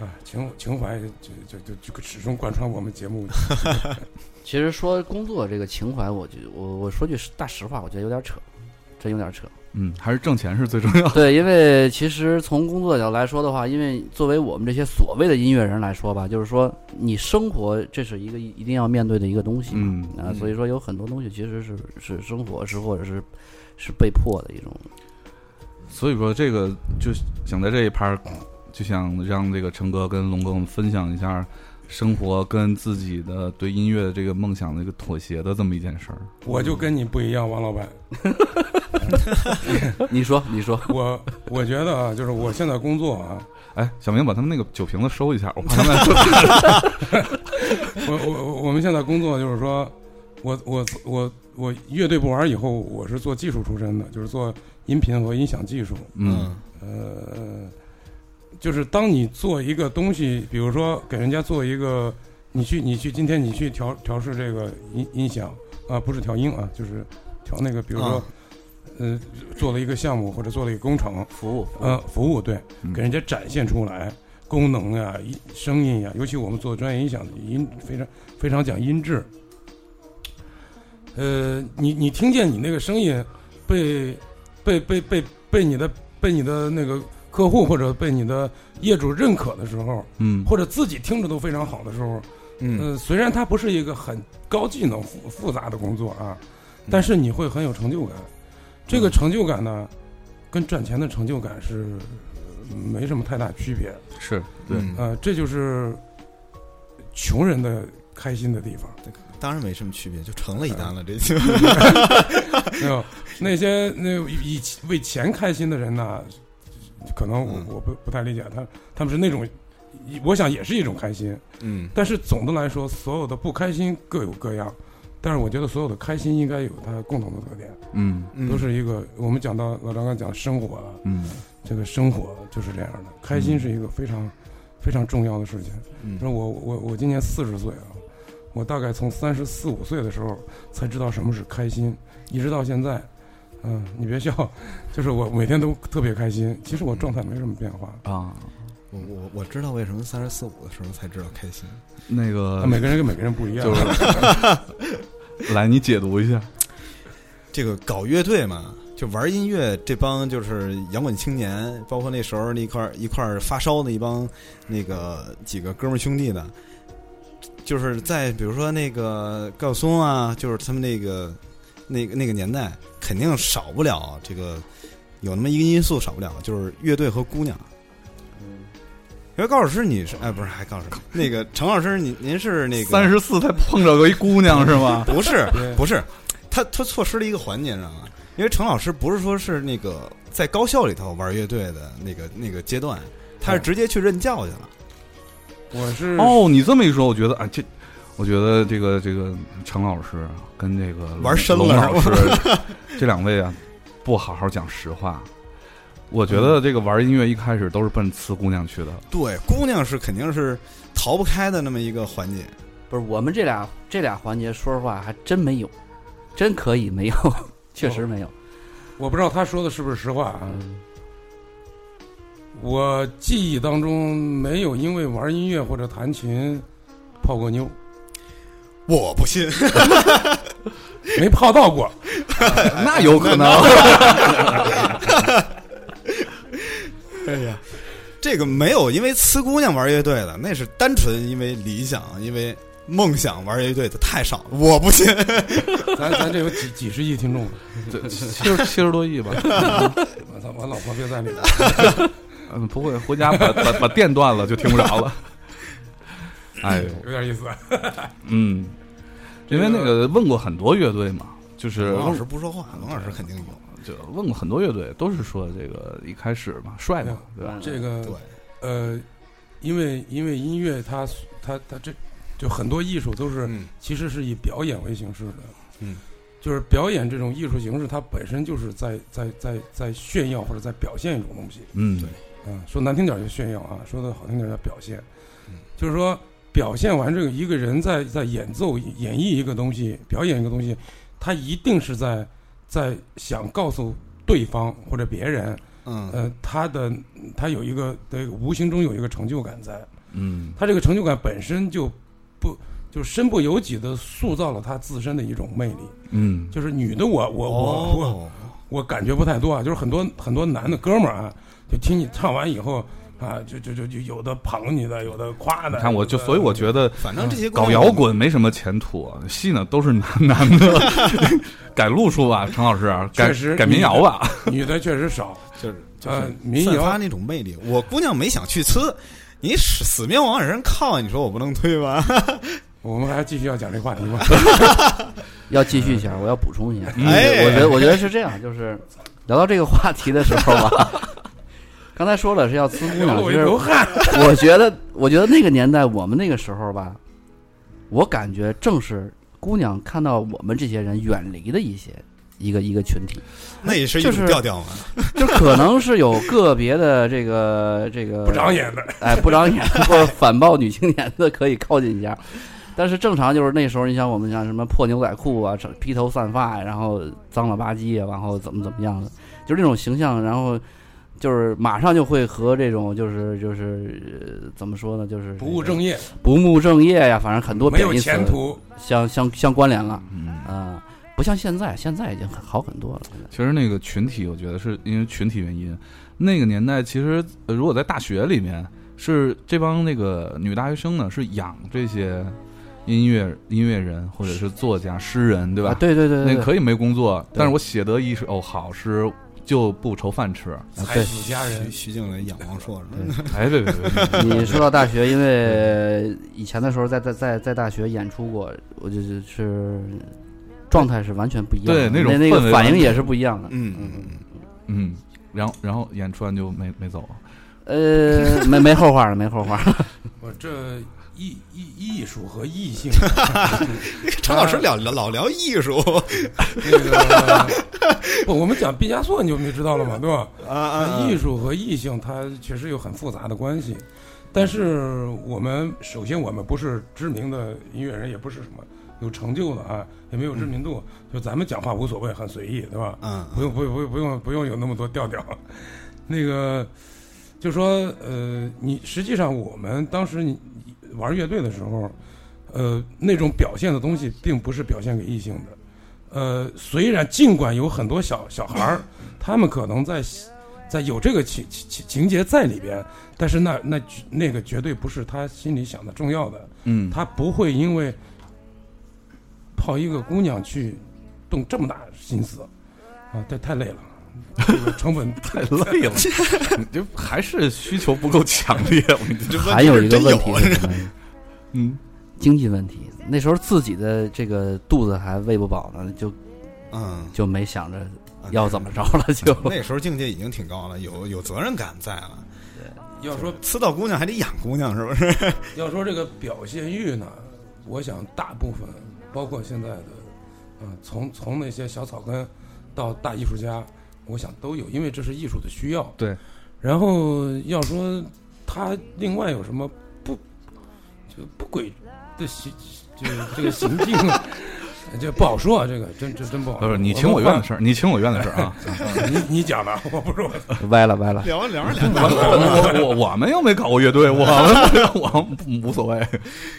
啊，情情怀就就就就始终贯穿我们节目。其实说工作这个情怀，我觉我我说句实大实话，我觉得有点扯，真有点扯。嗯，还是挣钱是最重要的。对，因为其实从工作角度来说的话，因为作为我们这些所谓的音乐人来说吧，就是说你生活这是一个一定要面对的一个东西嘛。嗯啊，嗯所以说有很多东西其实是是生活是或者是是被迫的一种。所以说这个就想在这一盘儿，就想让这个陈哥跟龙哥我们分享一下生活跟自己的对音乐的这个梦想的一个妥协的这么一件事儿。我就跟你不一样，王老板。你说，你说，我我觉得啊，就是我现在工作啊，哎，小明把他们那个酒瓶子收一下，我怕他们 我我我我们现在工作就是说，我我我我乐队不玩以后，我是做技术出身的，就是做音频和音响技术。嗯呃，就是当你做一个东西，比如说给人家做一个，你去你去今天你去调调试这个音音响啊，不是调音啊，就是调那个，比如说、啊呃做了一个项目或者做了一个工程，服务，呃，服务对，嗯给人家展现出来功能呀、音声音呀，尤其我们做专业音响的音非常非常讲音质。呃，你你听见你那个声音被被被被被你的被你的那个客户或者被你的业主认可的时候，嗯。或者自己听着都非常好的时候，嗯。呃，虽然它不是一个很高技能复复杂的工作啊，但是你会很有成就感。这个成就感呢，跟赚钱的成就感是呃没什么太大区别。是对，嗯。呃，这就是穷人的开心的地方。当然没什么区别，就成了一单了，这就 没有那些那以为钱开心的人呢，可能我嗯我不不太理解他，他们是那种，我想也是一种开心。嗯但是总的来说，所有的不开心各有各样。但是我觉得所有的开心应该有它共同的特点，嗯嗯都是一个我们讲到老张刚讲生活啊，嗯这个生活就是这样的，开心是一个非常非常重要的事情。嗯说我我我今年四十岁啊，我大概从三十四五岁的时候才知道什么是开心，一直到现在，嗯，你别笑，就是我每天都特别开心。其实我状态没什么变化，啊，我我我知道为什么三十四五的时候才知道开心，那个啊每个人跟每个人不一样。就是 来你解读一下。这个搞乐队嘛，就玩音乐这帮就是摇滚青年，包括那时候那块儿一块儿发烧的一帮那个几个哥们兄弟的，就是在比如说那个高晓松啊，就是他们那个那个那个年代，肯定少不了这个有那么一个因素少不了，就是乐队和姑娘。因为高老师你是哎不是还高老师那个程老师您您是那个三十四才碰着个一姑娘是吗？不是不是，他他错失了一个环节，你知道吗？因为程老师不是说是那个在高校里头玩乐队的那个那个阶段，他是直接去任教去了。我是哦，你这么一说，我觉得啊，这我觉得这个这个程老师跟这个玩深了龙老师 这两位啊，不好好讲实话。我觉得这个玩音乐一开始都是奔呲姑娘去的。对，姑娘是肯定是逃不开的那么一个环节。不是我们这俩这俩环节，说实话还真没有，真可以没有，确实没有。我不知道他说的是不是实话啊。嗯，我记忆当中没有因为玩音乐或者弹琴泡过妞，我不信，没泡到过。那有可能。哎呀，这个没有因为呲姑娘玩乐队的，那是单纯因为理想，因为梦想玩乐队的太少了。我不信，咱咱这有几几十亿听众，这七十七十多亿吧。我操，我老婆别在里面，嗯，不会，回家把把把电断了就听不着了。哎，有点意思。嗯，因为那个问过很多乐队嘛，就是龙老师不说话，龙老师肯定有。就问过很多乐队，都是说这个一开始嘛，帅嘛，对吧？这个对，呃，因为因为音乐它它它这就很多艺术都是嗯其实是以表演为形式的，嗯，就是表演这种艺术形式，它本身就是在在在在炫耀或者在表现一种东西。嗯，对嗯，说难听点儿就炫耀啊，说的好听点叫表现。嗯就是说表现完这个一个人在在演奏演绎一个东西，表演一个东西，他一定是在在想告诉对方或者别人，嗯。呃，他的他有一个的无形中有一个成就感在，嗯。他这个成就感本身就不就身不由己的塑造了他自身的一种魅力。嗯，就是女的我，我我我哦，我感觉不太多啊，就是很多很多男的哥们儿啊，就听你唱完以后啊，就就就就有的捧你的，有的夸的。你看我就，所以我觉得反正这些搞摇滚没什么前途，戏呢都是男 男的，改路数吧，陈老师，改改民谣吧。女的确实少，就是就呃是，民谣那种魅力。我姑娘没想去呲，你死死命往人靠，你说我不能推吗？我们还继续要讲这话题吗？要继续一下，我要补充一下。嗯哎我觉得我觉得是这样，就是聊到这个话题的时候吧，刚才说了是要呲姑娘，我觉得，我觉得那个年代，我们那个时候吧，我感觉正是姑娘看到我们这些人远离的一些一个一个群体，那也是一就是种调调嘛。就可能是有个别的这个这个不长眼的，哎不长眼 或反暴女青年的可以靠近一下，但是正常就是那时候，你像我们像什么破牛仔裤啊，披头散发，然后脏了吧唧啊，然后怎么怎么样的，就是这种形象，然后就是马上就会和这种就是就是、呃怎么说呢，就是不务正业，不务正业呀，反正很多没有前途。相相相关联了嗯，啊、不像现在，现在已经很好很多了。其实那个群体，我觉得是因为群体原因。那个年代，其实呃如果在大学里面，是这帮那个女大学生呢，是养这些音乐音乐人或者是作家、诗人，对吧？啊对对对对对，那可以没工作，但是我写得一首好诗，就不愁饭吃。对。子佳人徐，静蕾、仰望硕士，哎，对对对对，你说到大学，因为以前的时候在在在在大学演出过，我就是是状态是完全不一样的，对那种那个反应也是不一样的。嗯嗯嗯，嗯，然后然后演出完就没没走，呃，没没后话了，没后话了。我这艺艺艺术和异性，陈老师聊聊老聊艺术 那个不，我们讲毕加索你就没知道了嘛，对吧？啊啊，艺术和异性它确实有很复杂的关系，但是我们首先我们不是知名的音乐人，也不是什么有成就的啊，也没有知名度，就咱们讲话无所谓，很随意，对吧？嗯，不用不用不用不用不用有那么多调调，那个就说呃，你实际上我们当时你玩乐队的时候，呃，那种表现的东西并不是表现给异性的，呃，虽然尽管有很多小小孩儿，他们可能在在有这个情情情节在里边，但是那那那个绝对不是他心里想的重要的，嗯，他不会因为泡一个姑娘去动这么大心思啊，这太累了，这个成本 太累了，你这还是需求不够强烈。我跟你这还有一个问题是是什么？嗯，经济问题。那时候自己的这个肚子还喂不饱呢，就嗯，就没想着要怎么着了，就那时候境界已经挺高了，有有责任感在了。要说吃到姑娘还得养姑娘，是不是？要说这个表现欲呢，我想大部分，包括现在的，嗯、从从那些小草根到大艺术家，我想都有，因为这是艺术的需要。对。然后要说他另外有什么不就不轨的行，就这个行径，这不好说啊，这个真真真不好说。不是你情我愿的事儿，你情我愿的事儿啊。你你讲的，我不是我。歪了歪了。聊着聊着我我我我们又没搞过乐队，我们我们无所谓。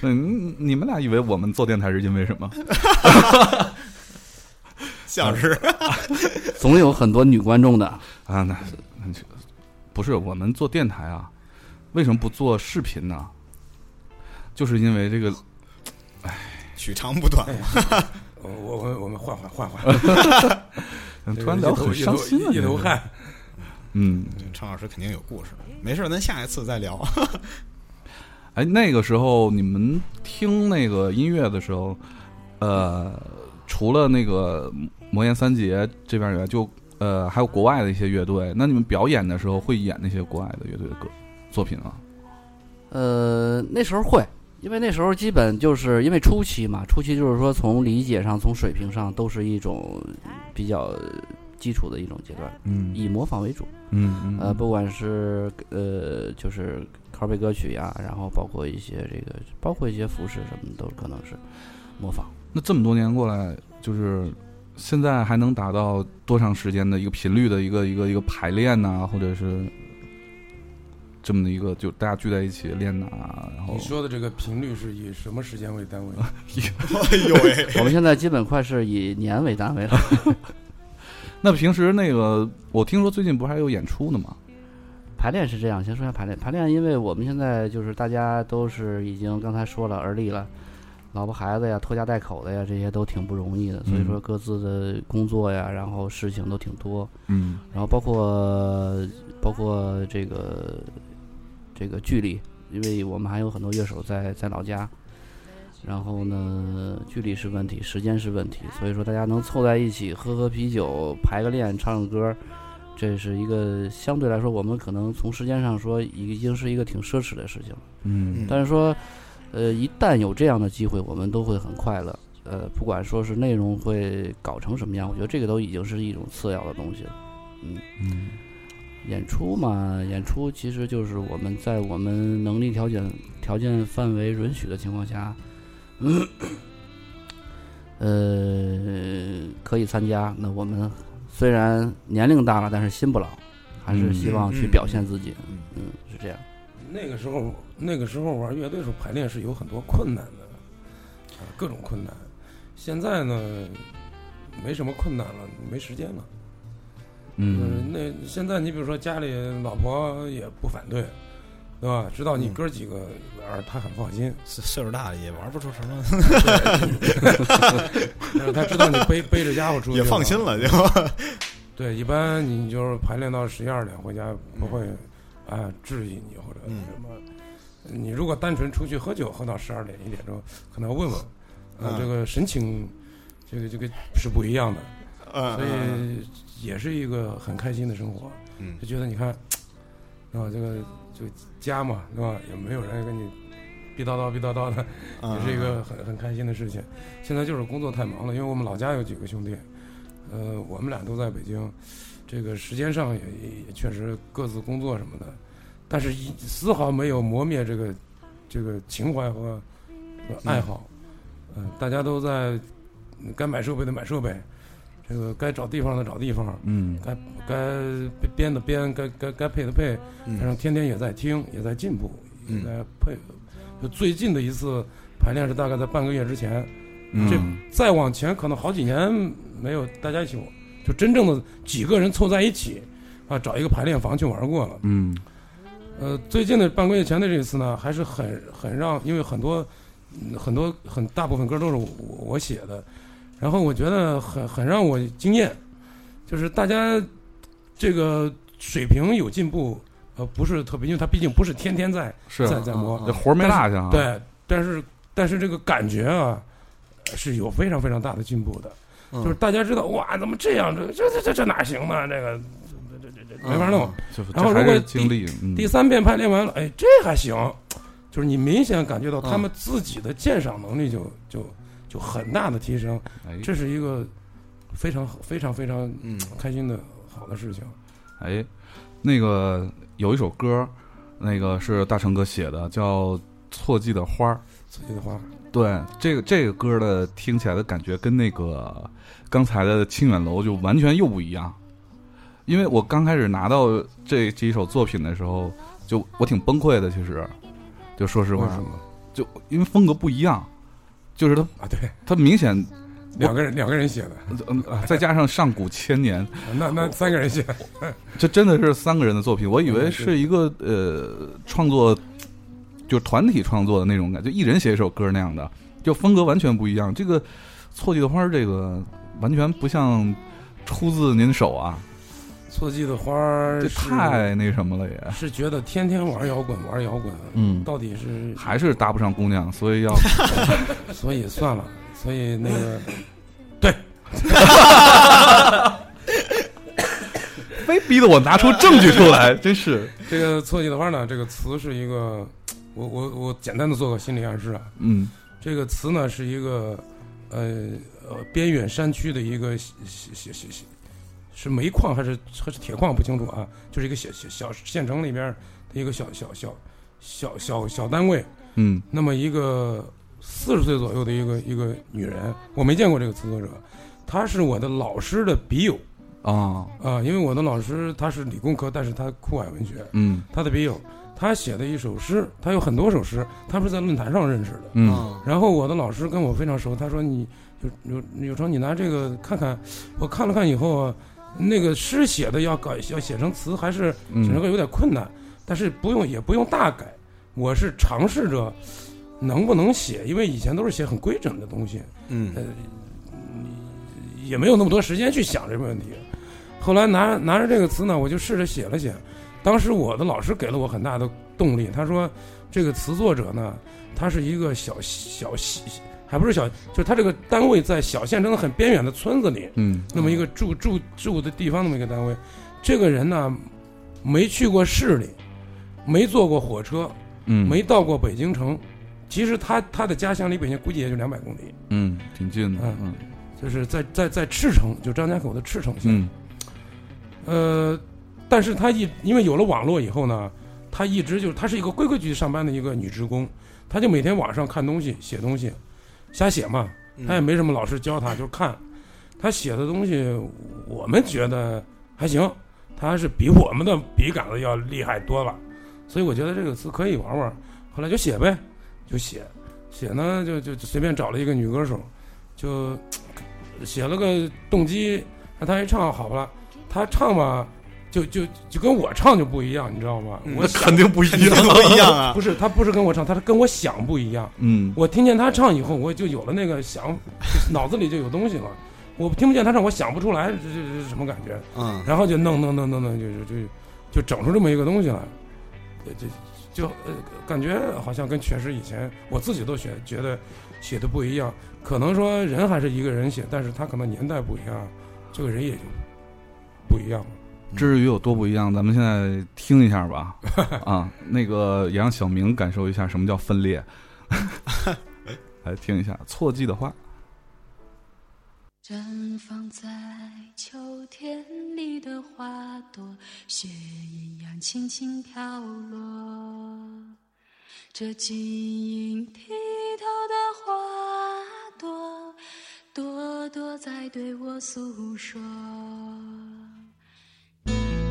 嗯，你们俩以为我们做电台是因为什么？像是总有很多女观众的。啊，那不是我们做电台啊？为什么不做视频呢？就是因为这个哎取长补短。我我我我们换换换换，突然聊很伤心啊，一头汗。嗯，陈老师肯定有故事，没事，咱下一次再聊。哎，那个时候你们听那个音乐的时候，呃，除了那个魔岩三杰这边以外，就呃还有国外的一些乐队。那你们表演的时候会演那些国外的乐队的歌作品吗？呃，那时候会，因为那时候基本就是因为初期嘛，初期就是说从理解上、从水平上都是一种比较基础的一种阶段，嗯以模仿为主。嗯嗯呃，不管是呃就是 cover 歌曲呀，然后包括一些这个，包括一些服饰什么的，都可能是模仿。那这么多年过来，就是现在还能达到多长时间的一个频率的一个一个一个排练呐、或者是这么的一个，就大家聚在一起练呐、然后你说的这个频率是以什么时间为单位？哎呦喂，我们现在基本快是以年为单位了。那平时那个，我听说最近不是还有演出呢吗？排练是这样，先说一下排练。排练，因为我们现在就是大家都是已经刚才说了而立了，老婆孩子呀、拖家带口的呀，这些都挺不容易的。所以说各自的工作呀，然后事情都挺多，嗯。然后包括包括这个这个距离，因为我们还有很多乐手在在老家，然后呢，距离是问题，时间是问题，所以说大家能凑在一起喝喝啤酒、排个练、唱唱歌，这是一个相对来说我们可能从时间上说已经是一个挺奢侈的事情。嗯。但是说，呃，一旦有这样的机会，我们都会很快乐。呃，不管说是内容会搞成什么样，我觉得这个都已经是一种次要的东西了。嗯，嗯演出嘛，演出其实就是我们在我们能力条件条件范围允许的情况下，嗯，呃，可以参加。那我们虽然年龄大了，但是心不老，还是希望去表现自己。嗯嗯，是这样。那个时候，那个时候玩乐队的时候排练是有很多困难的，啊，各种困难。现在呢，没什么困难了，没时间了。嗯那现在你比如说家里老婆也不反对，对吧？知道你嗯哥几个玩，他很放心。岁岁数大了也玩不出什么，但是他知道你背背着家伙出去，也放心。了就。对，一般你就是排练到十一二点回家，不会啊质疑你或者嗯什么。你如果单纯出去喝酒，喝到十二点一点钟，可能要问问，啊，嗯这个神情，这个这个是不一样的，嗯所以也是一个很开心的生活。嗯就觉得你看，啊，这个这个家嘛，对吧？也没有人跟你逼叨叨逼叨叨的，嗯也是一个很很开心的事情。现在就是工作太忙了，因为我们老家有几个兄弟，呃，我们俩都在北京，这个时间上也也也确实各自工作什么的，但是一丝毫没有磨灭这个这个情怀和和爱好。嗯、大家都在该买设备的买设备，这个该找地方的找地方，嗯该该编的编，该该该配的配，反正天天也在听，也在进步，也嗯在配合。就最近的一次排练是大概在半个月之前，这嗯再往前可能好几年没有大家一起，就真正的几个人凑在一起，啊，找一个排练房去玩过了。嗯呃，最近的半个月前的这一次呢，还是很很让，因为很多嗯很多很大部分歌都是我我写的，然后我觉得很很让我惊艳，就是大家这个水平有进步，呃，不是特别，因为他毕竟不是天天在是在在磨，这活儿没落下啊。，对，但是但是这个感觉啊，是有非常非常大的进步的，嗯就是大家知道哇，怎么这样？这这这这这哪行呢？这个没法弄。然后如果是经历。嗯第三遍排练完了，哎，这还行，就是你明显感觉到他嗯们自己的鉴赏能力就就就很大的提升，哎这是一个非常非常非常嗯开心的好的事情。哎，那个有一首歌，那个是大成哥写的，叫《错季的花儿》。自己的花，对，这个这个歌的听起来的感觉跟那个刚才的《清远楼》就完全又不一样。因为我刚开始拿到这几首作品的时候，就我挺崩溃的，其实，就说实话。就因为风格不一样，就是他啊？对，他明显，两个人两个人写的，再加上上古千年，那那三个人写，这真的是三个人的作品，我以为嗯是一个呃创作，就团体创作的那种感觉，就一人写一首歌那样的，就风格完全不一样。这个《错季的花》这个完全不像出自您手啊，错季的花儿这太那什么了也，是觉得天天玩摇滚玩摇滚，嗯，到底是还是搭不上姑娘，所以要 所以算了，所以那个 对，非逼得我拿出证据出来，真是，这个错季的花呢，这个词是一个，我我我简单的做个心理暗示啊，嗯。这个词呢是一个呃呃边远山区的一个小小小小是煤矿还是还是铁矿不清楚啊，就是一个小小小县城里边的一个小小小小小小单位，嗯那么一个四十岁左右的一个一个女人，我没见过这个词作者，她是我的老师的笔友啊啊、因为我的老师他是理工科，但是他酷爱文学，嗯他的笔友，他写的一首诗，他有很多首诗，他是在论坛上认识的。嗯然后我的老师跟我非常熟，他说你有有有成，你拿这个看看。我看了看以后啊，那个诗写的要改要写成词，还是写成嗯个有点困难，但是不用也不用大改。我是尝试着能不能写，因为以前都是写很规整的东西，嗯呃，也没有那么多时间去想这个问题。后来拿拿着这个词呢，我就试着写了写。当时我的老师给了我很大的动力，他说这个词作者呢，他是一个小小还不是小，就是他这个单位在小县城的很边远的村子里，嗯那么一个住住住的地方那么一个单位。这个人呢，没去过市里，没坐过火车，嗯没到过北京城。其实他他的家乡离北京估计也就两百公里，嗯挺近的嗯就是在在在赤城，就张家口的赤城县。嗯呃，但是他一因为有了网络以后呢，他一直就是他是一个规规矩矩上班的一个女职工，她就每天网上看东西、写东西，瞎写嘛。他也没什么老师教他，就看。他写的东西，我们觉得还行，他是比我们的笔杆子要厉害多了，所以我觉得这个词可以玩玩。后来就写呗，就写，写呢就就就随便找了一个女歌手，就写了个动机，让她一唱好了。她唱吧，就就就跟我唱就不一样，你知道吗？嗯我肯定不一样，不一样啊 不是，他不是跟我唱，他是跟我想不一样。嗯我听见他唱以后，我就有了那个想，脑子里就有东西了。我听不见他唱，我想不出来这这这什么感觉，嗯然后就弄弄弄弄弄，就就就就整出这么一个东西来，呃就就呃感觉好像跟确实以前我自己都写觉得写的不一样。可能说人还是一个人写，但是他可能年代不一样，这个人也就不一样了。至于有多不一样，咱们现在听一下吧。啊，那个也让小明感受一下什么叫分裂。来听一下错季的花。绽放在秋天里的花朵，雪一样轻轻飘落。这晶莹剔透的花朵，朵朵在对我诉说。轻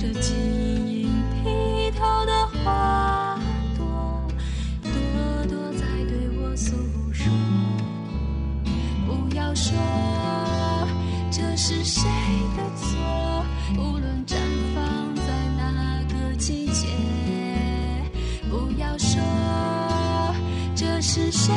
这晶莹剔透的花朵，朵朵在对我诉说。不要说这是谁的错，无论绽放在哪个季节。不要说这是谁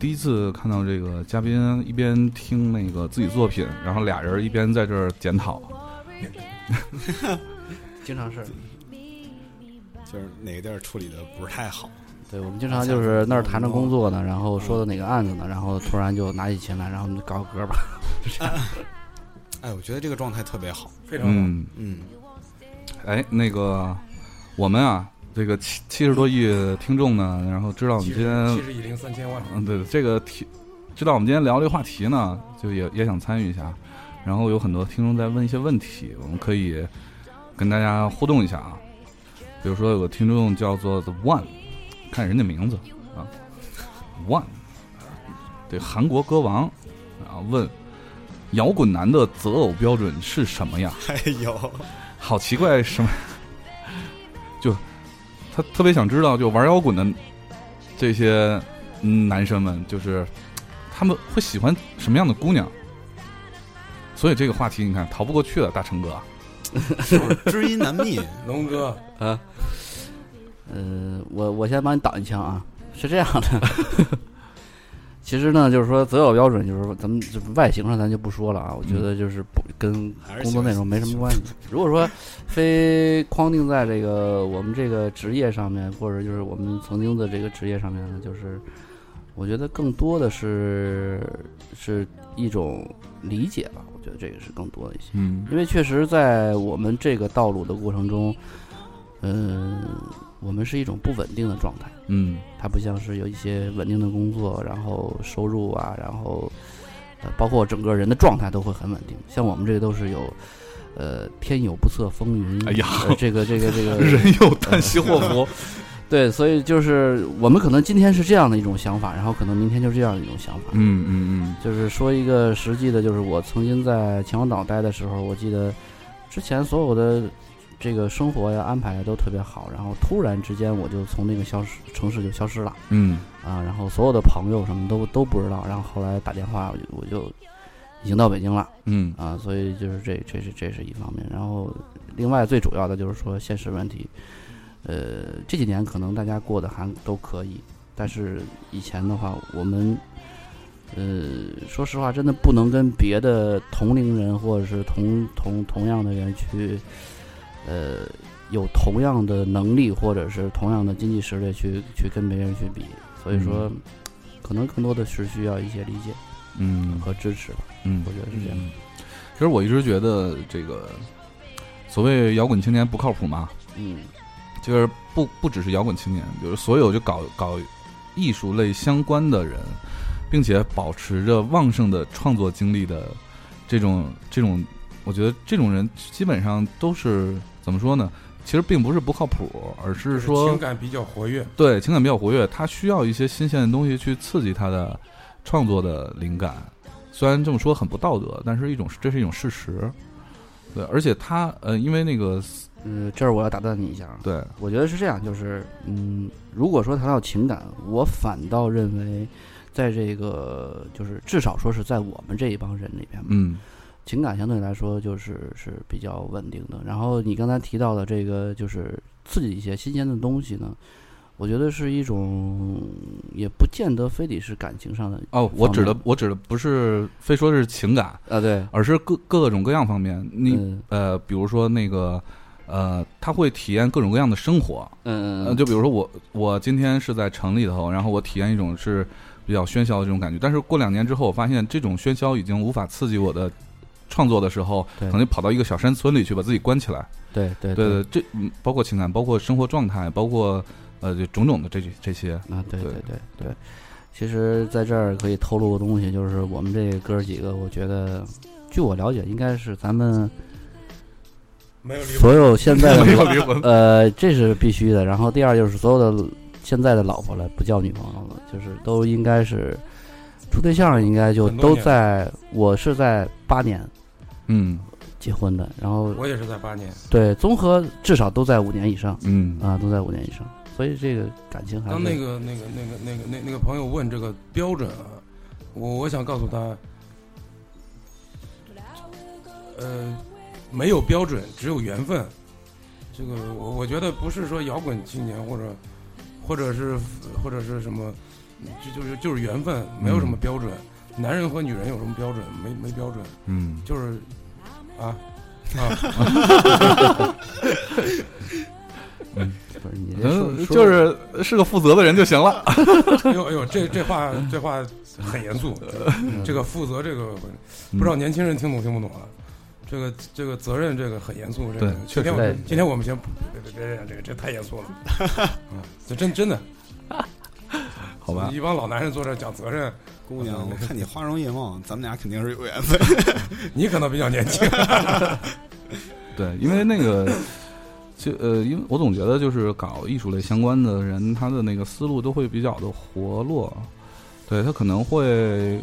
第一次看到这个嘉宾一边听那个自己作品，然后俩人一边在这儿检讨。经常是，就是哪个地儿处理的不是太好。对我们经常就是那儿谈着工作呢，然后说的哪个案子呢，然后突然就拿起琴来，然后我们就搞个歌吧。哎，我觉得这个状态特别好。非常好。嗯，嗯，哎，那个我们啊，这个七七十多亿听众呢，然后知道我们今天十七十亿零三千万，嗯，对，这个题，知道我们今天聊这个话题呢，就也也想参与一下。然后有很多听众在问一些问题，我们可以跟大家互动一下啊。比如说有个听众叫做 The One，看人家名字啊，One，对，韩国歌王啊，问摇滚男的择偶标准是什么呀？哎呦，好奇怪，什么？就他特别想知道，就玩摇滚的这些嗯男生们，就是他们会喜欢什么样的姑娘？所以这个话题你看逃不过去了，大成哥。知音难觅。龙哥啊，呃，我我先帮你挡一枪啊，是这样的。其实呢，就是说择偶标准，就是说咱们就外形上咱就不说了啊。我觉得就是不跟工作内容没什么关系。如果说非框定在这个我们这个职业上面，或者就是我们曾经的这个职业上面呢，就是我觉得更多的是是一种理解吧。我觉得这个是更多的一些。嗯因为确实在我们这个道路的过程中，嗯、我们是一种不稳定的状态，嗯它不像是有一些稳定的工作，然后收入啊，然后呃，包括整个人的状态都会很稳定。像我们这个都是有，呃，天有不测风云，哎呀呃这个这个这个 人有旦夕祸福。对，所以就是我们可能今天是这样的一种想法，然后可能明天就是这样的一种想法。嗯嗯就是说一个实际的，就是我曾经在秦皇岛待的时候，我记得之前所有的这个生活呀安排的都特别好，然后突然之间我就从那个消失城市就消失了。嗯。啊，然后所有的朋友什么都都不知道，然后后来打电话我就我就已经到北京了。嗯。啊，所以就是这这是这是一方面，然后另外最主要的就是说现实问题，呃这几年可能大家过得还都可以，但是以前的话我们。呃，说实话，真的不能跟别的同龄人或者是同同同样的人去，呃，有同样的能力或者是同样的经济实力去去跟别人去比。所以说，可能更多的是需要一些理解嗯和支持吧。嗯我觉得是这样。嗯其实我一直觉得这个所谓摇滚青年不靠谱嘛，嗯就是不不只是摇滚青年，就是所有就搞搞艺术类相关的人，并且保持着旺盛的创作精力的这种这种，我觉得这种人基本上都是怎么说呢？其实并不是不靠谱，而是说情感比较活跃，对情感比较活跃，他需要一些新鲜的东西去刺激他的创作的灵感。虽然这么说很不道德，但是一种这是一种事实。对，而且他呃，因为那个呃，这儿我要打断你一下啊。对，我觉得是这样，就是嗯，如果说谈到情感，我反倒认为，在这个就是至少说是在我们这一帮人里边，嗯情感相对来说就是是比较稳定的。然后你刚才提到的这个就是刺激一些新鲜的东西呢，我觉得是一种也不见得非得是感情上的哦，我指的我指的不是非说是情感，啊，对，而是各各种各样方面。你、嗯呃，比如说那个呃，他会体验各种各样的生活。呃，嗯嗯，就比如说我我今天是在城里头，然后我体验一种是比较喧嚣的这种感觉，但是过两年之后，我发现这种喧嚣已经无法刺激我的创作的时候，对可能就跑到一个小山村里去把自己关起来。对对对对，这嗯包括情感，包括生活状态，包括呃这种种的这这些。啊，对对对对对。其实，在这儿可以透露个东西，就是我们这哥几个，我觉得，据我了解，应该是咱们没有离所有现在的 没有老离婚。呃，这是必须的。然后第二就是所有的现在的老婆了，不叫女朋友了，就是都应该是处对象，应该就都在。我是在八年嗯结婚的，然后我也是在八年，对综合至少都在五年以上嗯啊，都在五年以上。所以这个感情还是当那个那个那个那个那那个朋友问这个标准啊，我我想告诉他，呃，没有标准，只有缘分。这个我我觉得不是说摇滚青年或者或者是或者是什么，就就是就是缘分，没有什么标准。男人和女人有什么标准？没没标准，嗯就是啊啊，不是你这说嗯，说就是是个负责的人就行了。哎呦哎呦，这这话这话很严肃。嗯这个负责这个不知道年轻人听懂听不懂啊？这个这个责任这个很严肃。这个对确实今天我们今天我们先不别别别别这个这太严肃了。嗯，这真真的好吧，一帮老男人坐这儿讲责任，姑娘，我看你花容月貌，咱们俩肯定是有缘分。你可能比较年轻。对，因为那个，就呃，因为我总觉得就是搞艺术类相关的人，他的那个思路都会比较的活络，对他可能会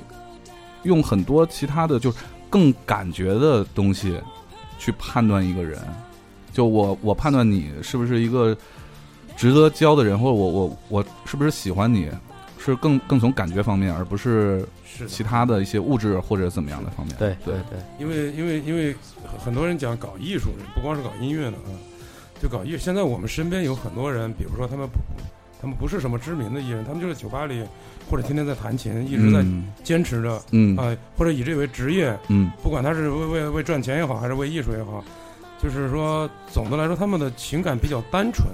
用很多其他的，就是更感觉的东西去判断一个人。就我我判断你是不是一个值得交的人，或者我我我是不是喜欢你，是更更从感觉方面，而不是是其他的一些物质或者怎么样的方面。对对。对，因为因为因为很很多人讲搞艺术，不光是搞音乐的啊，就搞艺。现在我们身边有很多人，比如说他们不，他们不是什么知名的艺人，他们就是酒吧里或者天天在弹琴，一直在嗯。坚持着嗯。啊、或者以这为职业，嗯。不管他是为为为赚钱也好，还是为艺术也好，就是说总的来说，他们的情感比较单纯，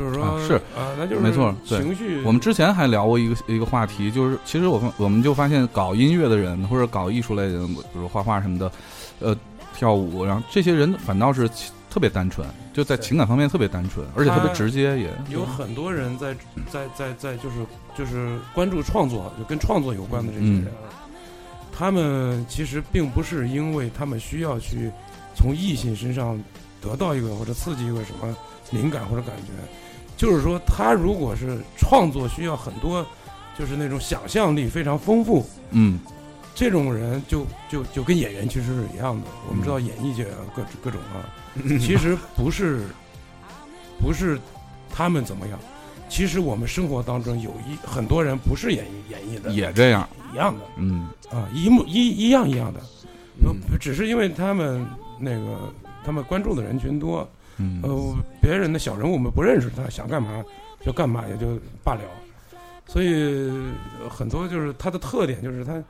就是说、啊是啊，那就是没错对情绪。我们之前还聊过一个一个话题，就是其实我们我们就发现搞音乐的人或者搞艺术类的人，比如画画什么的，呃，跳舞，然后这些人反倒是特别单纯，就在情感方面特别单纯，而且特别直接也。有很多人在在在在就是就是关注创作，就跟创作有关的这些嗯人啊，他们其实并不是因为他们需要去从异性身上得到一个或者刺激一个什么灵感或者感觉，就是说他如果是创作需要很多就是那种想象力非常丰富，嗯。这种人就就就跟演员其实是一样的。我们知道演艺界啊各各种啊，其实不是不是他们怎么样，其实我们生活当中有一很多人不是演艺演艺的，也这样，一样的嗯。啊，一模一一样一样的，只是因为他们那个他们关注的人群多，嗯。呃，别人的小人物我们不认识，他想干嘛就干嘛，也就罢了。所以呃很多就是他的特点就是他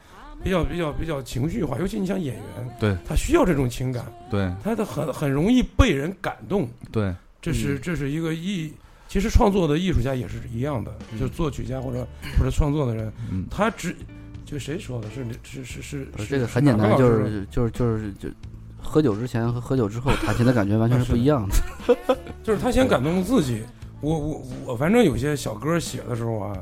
比较比较比较情绪化，尤其你像演员，对。他需要这种情感，对。他的很很容易被人感动。对，这是嗯。这是一个艺，其实创作的艺术家也是一样的，嗯。就是作曲家或者或者创作的人，嗯。他只就谁说的是是是是是这个很简单，就是就是就是就喝酒之前和喝酒之后弹琴的感觉完全是不一样的。就是他先感动自己。我我我反正有些小歌写的时候啊，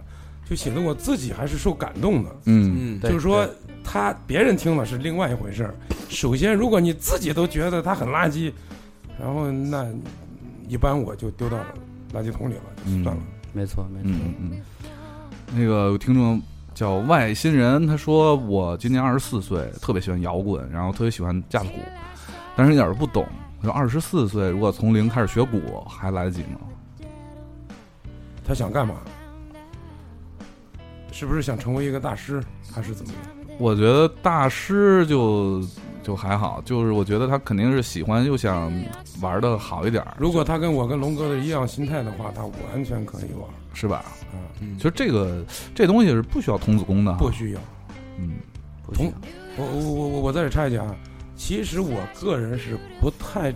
就写的我自己还是受感动的。嗯嗯，就是说，他别人听了是另外一回事儿。首先，如果你自己都觉得他很垃圾，然后那一般我就丢到垃圾桶里了，就算了。没错没错，嗯嗯嗯，那个有听众叫外星人，他说我今年二十四岁，特别喜欢摇滚，然后特别喜欢架子鼓，但是一点儿都不懂。他说二十四岁如果从零开始学鼓，还来得及吗？他想干嘛？是不是想成为一个大师，还是怎么样？我觉得大师就就还好，就是我觉得他肯定是喜欢又想玩的好一点，如果他跟我跟龙哥的一样心态的话，他完全可以玩是吧？啊，嗯其实这个这东西是不需要童子功的，不需要。嗯不行我我我我我在这插一句啊，其实我个人是不太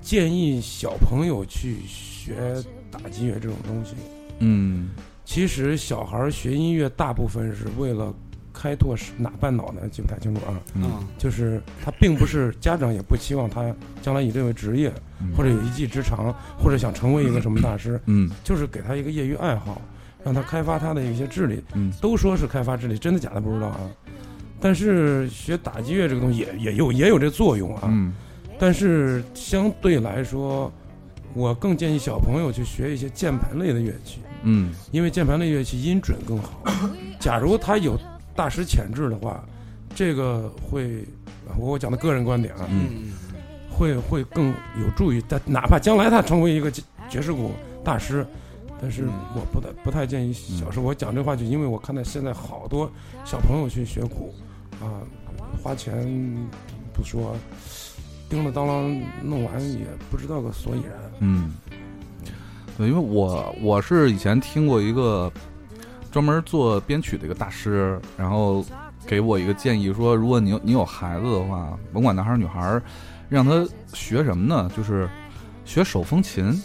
建议小朋友去学打击乐这种东西。嗯其实小孩学音乐大部分是为了开拓是哪半脑呢？记不太清楚啊。嗯嗯就是他并不是家长也不期望他将来以这为职业，嗯或者有一技之长，或者想成为一个什么大师，嗯就是给他一个业余爱好，让他开发他的一些智力。嗯都说是开发智力，真的假的不知道啊。但是学打击乐这个东西也也有也有这作用啊。嗯但是相对来说，我更建议小朋友去学一些键盘类的乐器，嗯因为键盘类乐器音准更好。假如他有大师潜质的话，这个会，我讲的个人观点啊，嗯嗯会会更有助于他，哪怕将来他成为一个爵爵士鼓大师，但是嗯我不太不太建议小时候。我讲这话就因为我看到现在好多小朋友去学鼓，啊，花钱不说，叮了当啷弄完也不知道个所以然。嗯，对，因为我我是以前听过一个专门做编曲的一个大师，然后给我一个建议说，如果你有你有孩子的话，甭管男孩儿女孩儿，让他学什么呢？就是学手风琴，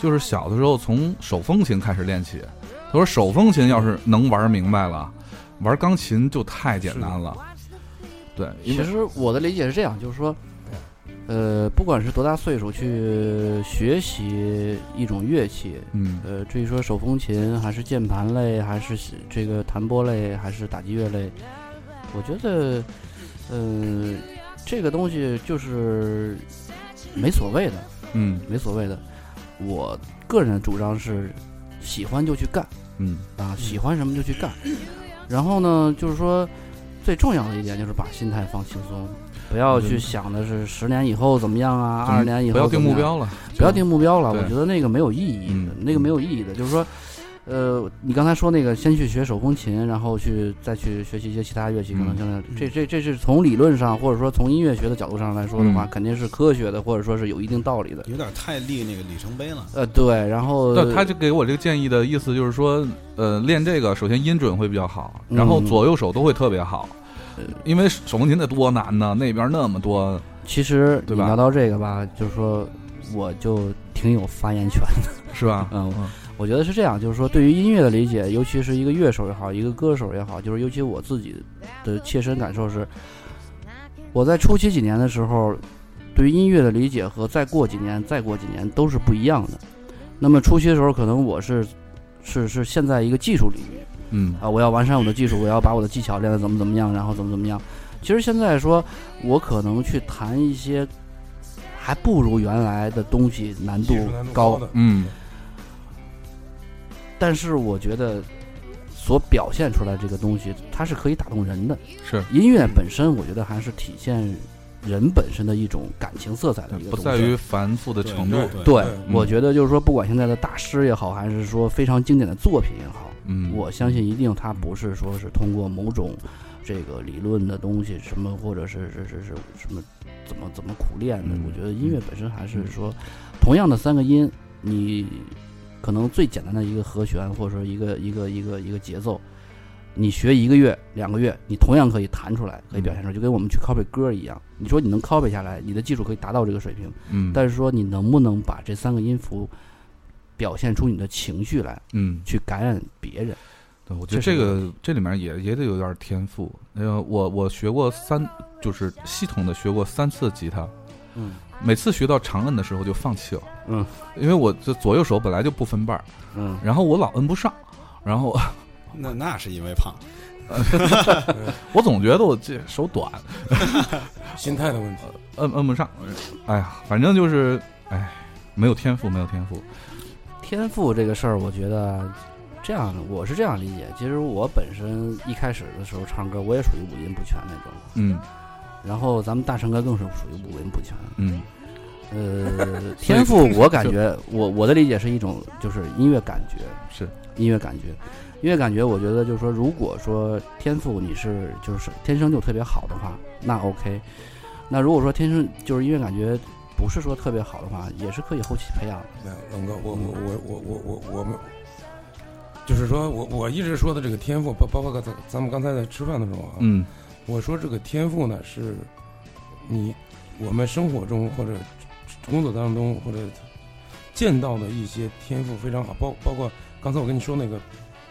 就是小的时候从手风琴开始练起。他说手风琴要是能玩明白了，玩钢琴就太简单了。对，其实我的理解是这样，就是说，呃，不管是多大岁数去学习一种乐器，嗯呃，至于说手风琴还是键盘类，还是这个弹拨类，还是打击乐类，我觉得，呃，这个东西就是没所谓的，嗯没所谓的。我个人主张是，喜欢就去干嗯啊，喜欢什么就去干。然后呢，就是说，最重要的一点就是把心态放轻松，不要去嗯想的是十年以后怎么样啊，二十年以后不要定目标了，不要定目标了，我觉得那个没有意义的，嗯。那个没有意义的，就是说，呃，你刚才说那个，先去学手风琴，然后去再去学习一些其他乐器，可能嗯现在这这这是从理论上或者说从音乐学的角度上来说的话，嗯肯定是科学的，或者说是有一定道理的。有点太立那个里程碑了。呃，对，然后那他就给我这个建议的意思就是说，呃，练这个首先音准会比较好，然后嗯左右手都会特别好呃，因为手风琴得多难呢，那边那么多，其实对吧你聊到这个吧，就是说我就挺有发言权的。是吧？嗯，我觉得是这样，就是说对于音乐的理解，尤其是一个乐手也好，一个歌手也好，就是尤其我自己的切身感受是，我在初期几年的时候，对于音乐的理解和再过几年、再过几年都是不一样的。那么初期的时候，可能我是是是现在一个技术领域嗯啊，我要完善我的技术，我要把我的技巧练得怎么怎么样，然后怎么怎么样。其实现在说，我可能去谈一些还不如原来的东西难度高高的，嗯但是我觉得所表现出来这个东西，它是可以打动人的。是音乐本身，我觉得还是体现人本身的一种感情色彩的一个东西。不在于繁复的程度，对对，嗯我觉得就是说，不管现在的大师也好，还是说非常经典的作品也好，嗯，我相信一定它不是说是通过某种这个理论的东西，什么或者是是是是什么怎么怎么苦练的。嗯我觉得音乐本身还是说，同样的三个音，你可能最简单的一个和弦，或者说一个一个一个一个节奏，你学一个月、两个月，你同样可以弹出来，可以表现出来，就跟我们去 copy 歌一样。你说你能 copy 下来，你的技术可以达到这个水平，嗯，但是说你能不能把这三个音符表现出你的情绪来，嗯，去感染别人？对，我觉得这个这里面也也得有点天赋。呃，我我学过三，就是系统的学过三次吉他，嗯每次学到长摁的时候就放弃了，嗯因为我这左右手本来就不分瓣儿，嗯。然后我老摁不上，然后 那那是因为胖，我总觉得我这手短，心态的问题。摁摁不上。哎呀，反正就是，哎，没有天赋，没有天赋。天赋这个事儿，我觉得这样的，我是这样理解。其实我本身一开始的时候唱歌，我也属于五音不全那种。嗯然后咱们大成哥更是属于五文不全。嗯呃，天赋我感觉，我我的理解是一种就是音乐感觉，是音乐感觉。音乐感觉，我觉得就是说，如果说天赋你是就是天生就特别好的话，那 OK。那如果说天生就是音乐感觉不是说特别好的话，也是可以后期培养的。没有，龙哥，我我我我我我我们，就是说我我一直说的这个天赋，包包括咱咱们刚才在吃饭的时候啊，嗯我说这个天赋呢，是你我们生活中或者工作当中或者见到的一些天赋非常好，包包括刚才我跟你说那个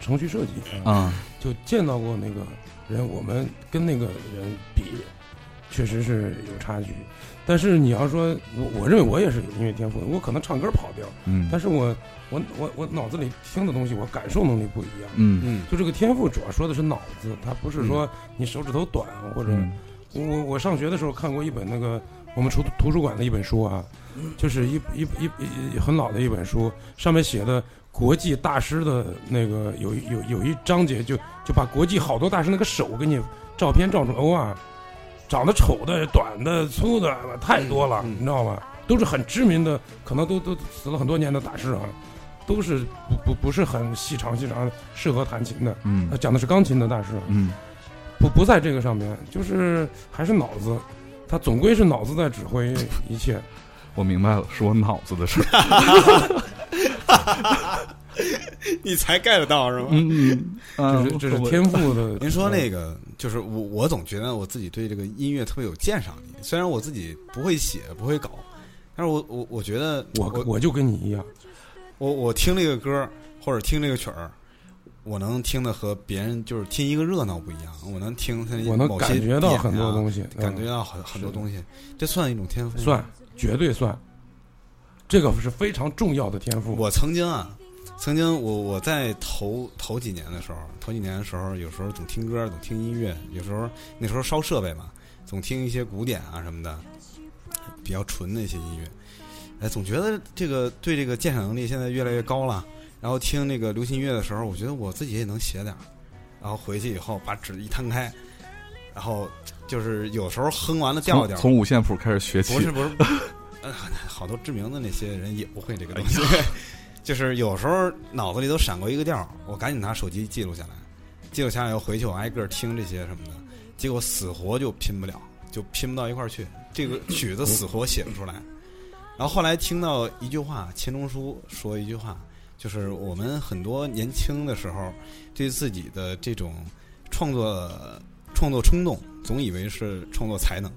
程序设计啊，啊就见到过那个人，我们跟那个人比，确实是有差距。但是你要说，我我认为我也是有音乐天赋的，我可能唱歌跑调，嗯但是我我我我脑子里听的东西，我感受能力不一样。嗯嗯，就这个天赋主要说的是脑子，它不是说你手指头短或者嗯我我我上学的时候看过一本那个我们图图书馆的一本书啊，就是一一一一很老的一本书，上面写的国际大师的那个有有有一章节就就把国际好多大师那个手给你照片照出来，哇，长得丑的、短的、粗的太多了，嗯嗯你知道吗？都是很知名的，可能都都死了很多年的大师啊，都是不不不是很细长细长适合弹琴的。嗯呃讲的是钢琴的大师啊，嗯不不在这个上面，就是还是脑子，他总归是脑子在指挥一切。我明白了，是我脑子的事儿。你才 get 到是吗？嗯嗯，啊这是这是天赋的。您说那个，就是我，我总觉得我自己对这个音乐特别有鉴赏力。虽然我自己不会写，不会搞，但是我我我觉得我我我就跟你一样，我我听这个歌或者听这个曲儿，我能听的和别人就是听一个热闹不一样。我能听它我能感觉到很多啊东西，嗯感觉到很很多东西，这算一种天赋？算绝对算，这个是非常重要的天赋。我曾经啊，曾经我我在头头几年的时候，头几年的时候，有时候总听歌，总听音乐，有时候那时候烧设备嘛，总听一些古典啊什么的，比较纯的一些音乐。哎，总觉得这个对这个鉴赏能力现在越来越高了。然后听那个流行音乐的时候，我觉得我自己也能写点儿。然后回去以后把纸一摊开，然后就是有时候哼完了调调，从从五线谱开始学起。不是不是，呃，好多知名的那些人也不会这个东西，就是有时候脑子里都闪过一个调儿，我赶紧拿手机记录下来，记录下来又回去我挨个儿听这些什么的，结果死活就拼不了，就拼不到一块儿去，这个曲子死活写不出来。然后后来听到一句话，钱钟书说一句话，就是我们很多年轻的时候对自己的这种创作创作冲动，总以为是创作才能，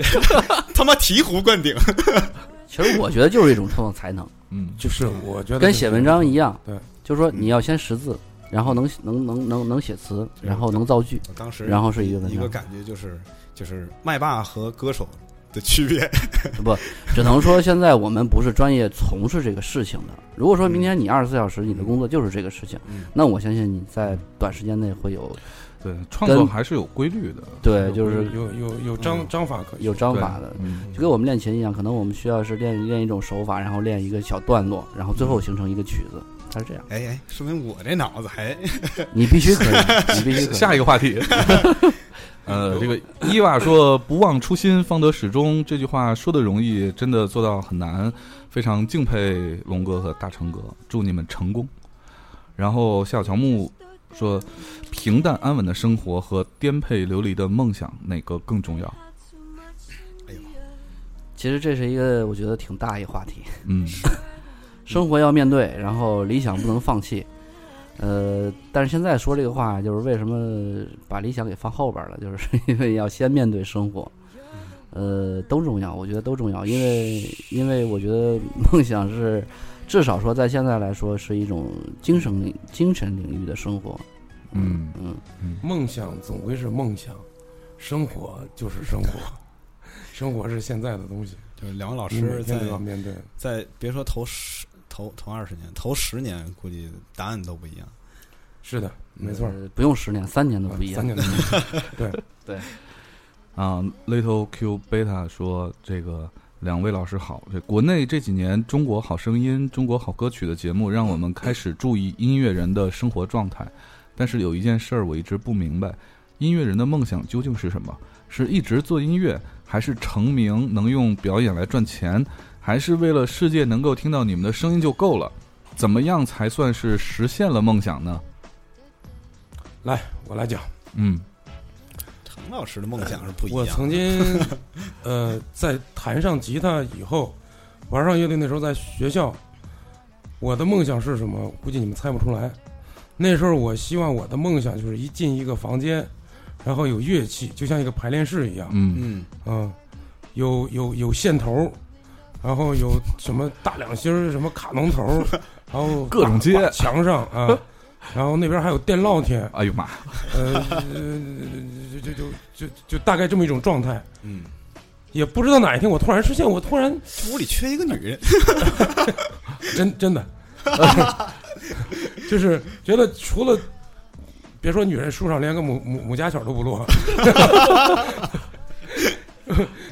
他妈醍醐灌顶。其实我觉得就是一种创作才能，嗯，就是我觉得跟写文章一样。对，就是说你要先识字，然后能能能能能写词，然后能造句，当时然后是一个文章。一个感觉就是就是麦霸和歌手的区别。不，只能说现在我们不是专业从事这个事情的。如果说明天你二十四小时你的工作就是这个事情，嗯那我相信你在短时间内会有对，创作还是有规律的，对，就是有有有章章法可有章法的。嗯，就跟我们练琴一样，可能我们需要是练练一种手法，然后练一个小段落，然后最后形成一个曲子，它是这样。哎哎，说明我这脑子还 你必须可以，你必须可以。下一个话题。呃，这个伊娃说“不忘初心，方得始终”这句话说的容易，真的做到很难。非常敬佩龙哥和大成哥，祝你们成功。然后夏小乔木说：“平淡安稳的生活和颠沛流离的梦想，哪个更重要其实这是一个我觉得挺大一话题。”嗯生活要面对，然后理想不能放弃。呃，但是现在说这个话，就是为什么把理想给放后边了？就是因为要先面对生活。呃，都重要，我觉得都重要，因为因为我觉得梦想是，至少说在现在来说是一种精神领精神领域的生活。嗯嗯，梦想总归是梦想，生活就是生活，生活是现在的东西，就是两位老师在要面对。在别说头十头头二十年，头十年估计答案都不一样。是的，没错，呃不用十年，三年都不一样。三年都不一样 对，啊，Little Q Beta 说：“这个两位老师好，这国内这几年《中国好声音》《中国好歌曲》的节目，让我们开始注意音乐人的生活状态。但是有一件事儿我一直不明白，音乐人的梦想究竟是什么？是一直做音乐，还是成名能用表演来赚钱，还是为了世界能够听到你们的声音就够了？怎么样才算是实现了梦想呢？来，我来讲。嗯程老师的梦想是不一样我。曾经，呃，在弹上吉他以后，玩上乐队那时候在学校，我的梦想是什么？估计你们猜不出来。那时候我希望我的梦想就是一进一个房间，然后有乐器，就像一个排练室一样，嗯嗯，啊，有有有线头，然后有什么大两芯儿，什么卡农头，然后 各种接墙上啊，然后那边还有电烙铁，哎呦妈，呃，就就就就就大概这么一种状态。嗯，也不知道哪一天我突然出现，我突然屋里缺一个女人。真真的，就是觉得除了别说女人，树上连个母母母家雀都不落，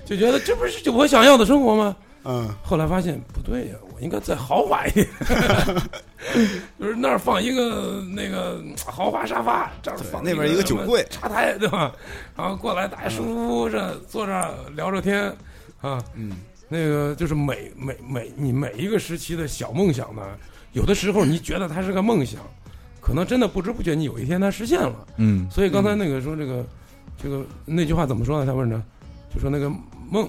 就觉得这不是我想要的生活吗？嗯，后来发现不对呀，我应该再豪华一点，就是那儿放一个那个豪华沙发，这儿放那边一个酒柜茶台，对吧？然后过来大家舒服服这坐这聊着天，啊，嗯，那个就是每每每你每一个时期的小梦想呢，有的时候你觉得它是个梦想，可能真的不知不觉你有一天它实现了。嗯所以刚才那个说这个这个那句话怎么说呢？他问着，就说那个梦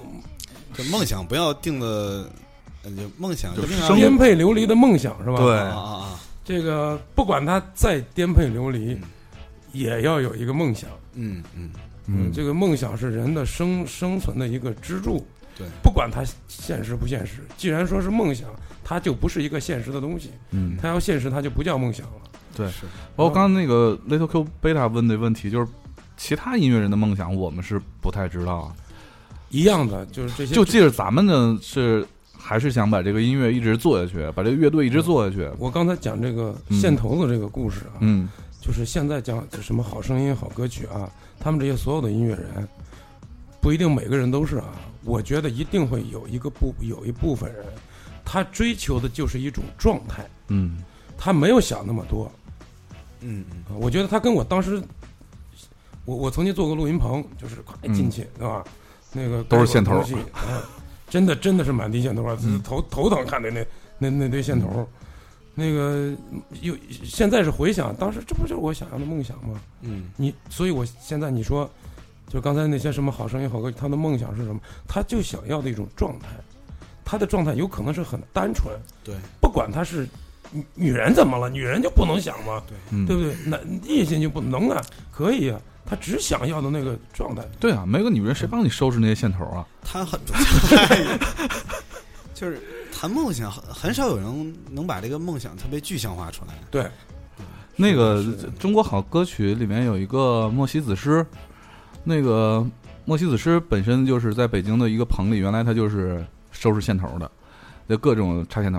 这梦想不要定的，呃，就梦想就一定要生颠沛流离的梦想是吧？对啊啊啊，这个不管他再颠沛流离嗯，也要有一个梦想。嗯嗯，嗯，这个梦想是人的生生存的一个支柱。对，不管它现实不现实，既然说是梦想，它就不是一个现实的东西。嗯它要现实，它就不叫梦想了。对是，包括刚刚那个 Little Q Beta 问的问题，就是其他音乐人的梦想，我们是不太知道。一样的，就是这些。就记着咱们呢是还是想把这个音乐一直做下去，把这个乐队一直做下去。我刚才讲这个嗯线头子这个故事啊，嗯就是现在讲什么好声音、好歌曲啊，他们这些所有的音乐人，不一定每个人都是啊。我觉得一定会有一个部有一部分人，他追求的就是一种状态，嗯他没有想那么多。嗯嗯啊，我觉得他跟我当时，我我曾经做过录音棚，就是快进去，对吧？那个嗯都是线头真的真的是满地线头啊，嗯头头疼看的那那那堆线头。那个又现在是回想，当时这不就是我想要的梦想吗？嗯你，所以我现在你说，就刚才那些什么好声音、好歌，他的梦想是什么？他就想要的一种状态，他的状态有可能是很单纯，对，不管他是女女人怎么了，女人就不能想吗？嗯，对不对？男异性就不能啊？可以啊，他只想要的那个状态。对啊，没个女人谁帮你收拾那些线头啊？他很，就是谈梦想，很很少有人能把这个梦想特别具象化出来。对，那个中国好歌曲里面有一个莫西子诗，那个莫西子诗本身就是在北京的一个棚里，原来他就是收拾线头的，就各种插线头。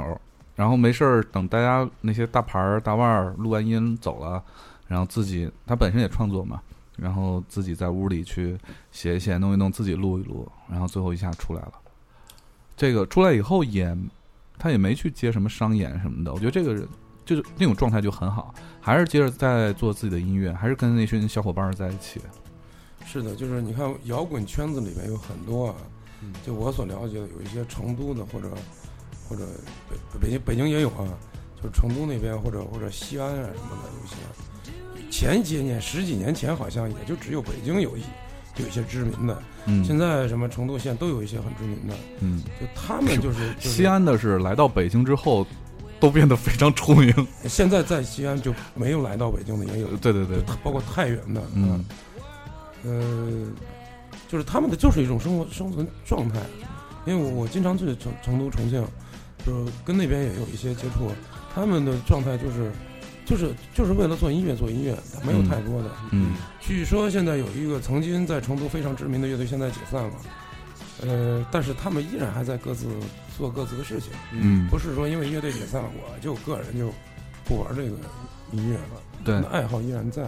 然后没事儿，等大家那些大牌儿、大腕儿录完音走了，然后自己他本身也创作嘛，然后自己在屋里去写一写、弄一弄，自己录一录，然后最后一下出来了。这个出来以后也，他也没去接什么商演什么的。我觉得这个人就是那种状态就很好，还是接着在做自己的音乐，还是跟那群小伙伴儿在一起。是的，就是你看摇滚圈子里面有很多啊，嗯就我所了解的，有一些成都的或者或者北北京北京也有啊，就是成都那边或者或者西安啊什么的有一些。前些年十几年前好像也就只有北京有一有一些知名的，嗯，现在什么成都县都有一些很知名的，嗯，就他们就是就是西安的是来到北京之后，都变得非常出名。现在在西安就没有来到北京的也有，对对对，包括太原的，嗯，呃，就是他们的就是一种生活生存状态，因为我我经常去成成都、重庆，就是跟那边也有一些接触，他们的状态就是就是就是为了做音乐做音乐，没有嗯太多的。嗯据说现在有一个曾经在成都非常知名的乐队，现在解散了，呃，但是他们依然还在各自做各自的事情，嗯，不是说因为乐队解散了，我就个人就不玩这个音乐了，对，爱好依然在。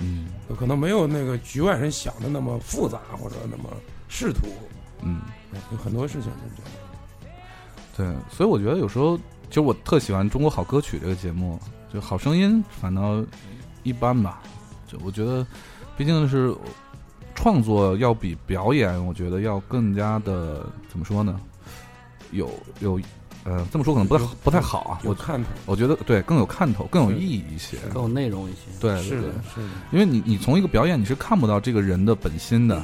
嗯可能没有那个局外人想的那么复杂或者那么仕途，嗯，有很多事情是这样。对，所以我觉得有时候，其实我特喜欢《中国好歌曲》这个节目，就好声音反倒一般吧。就我觉得，毕竟是创作要比表演，我觉得要更加的怎么说呢？有有呃，这么说可能不太不太好啊。我有看头，我觉得对更有看头，更有意义一些。更有内容一些。对对是的，是的，因为你你从一个表演你是看不到这个人的本心的，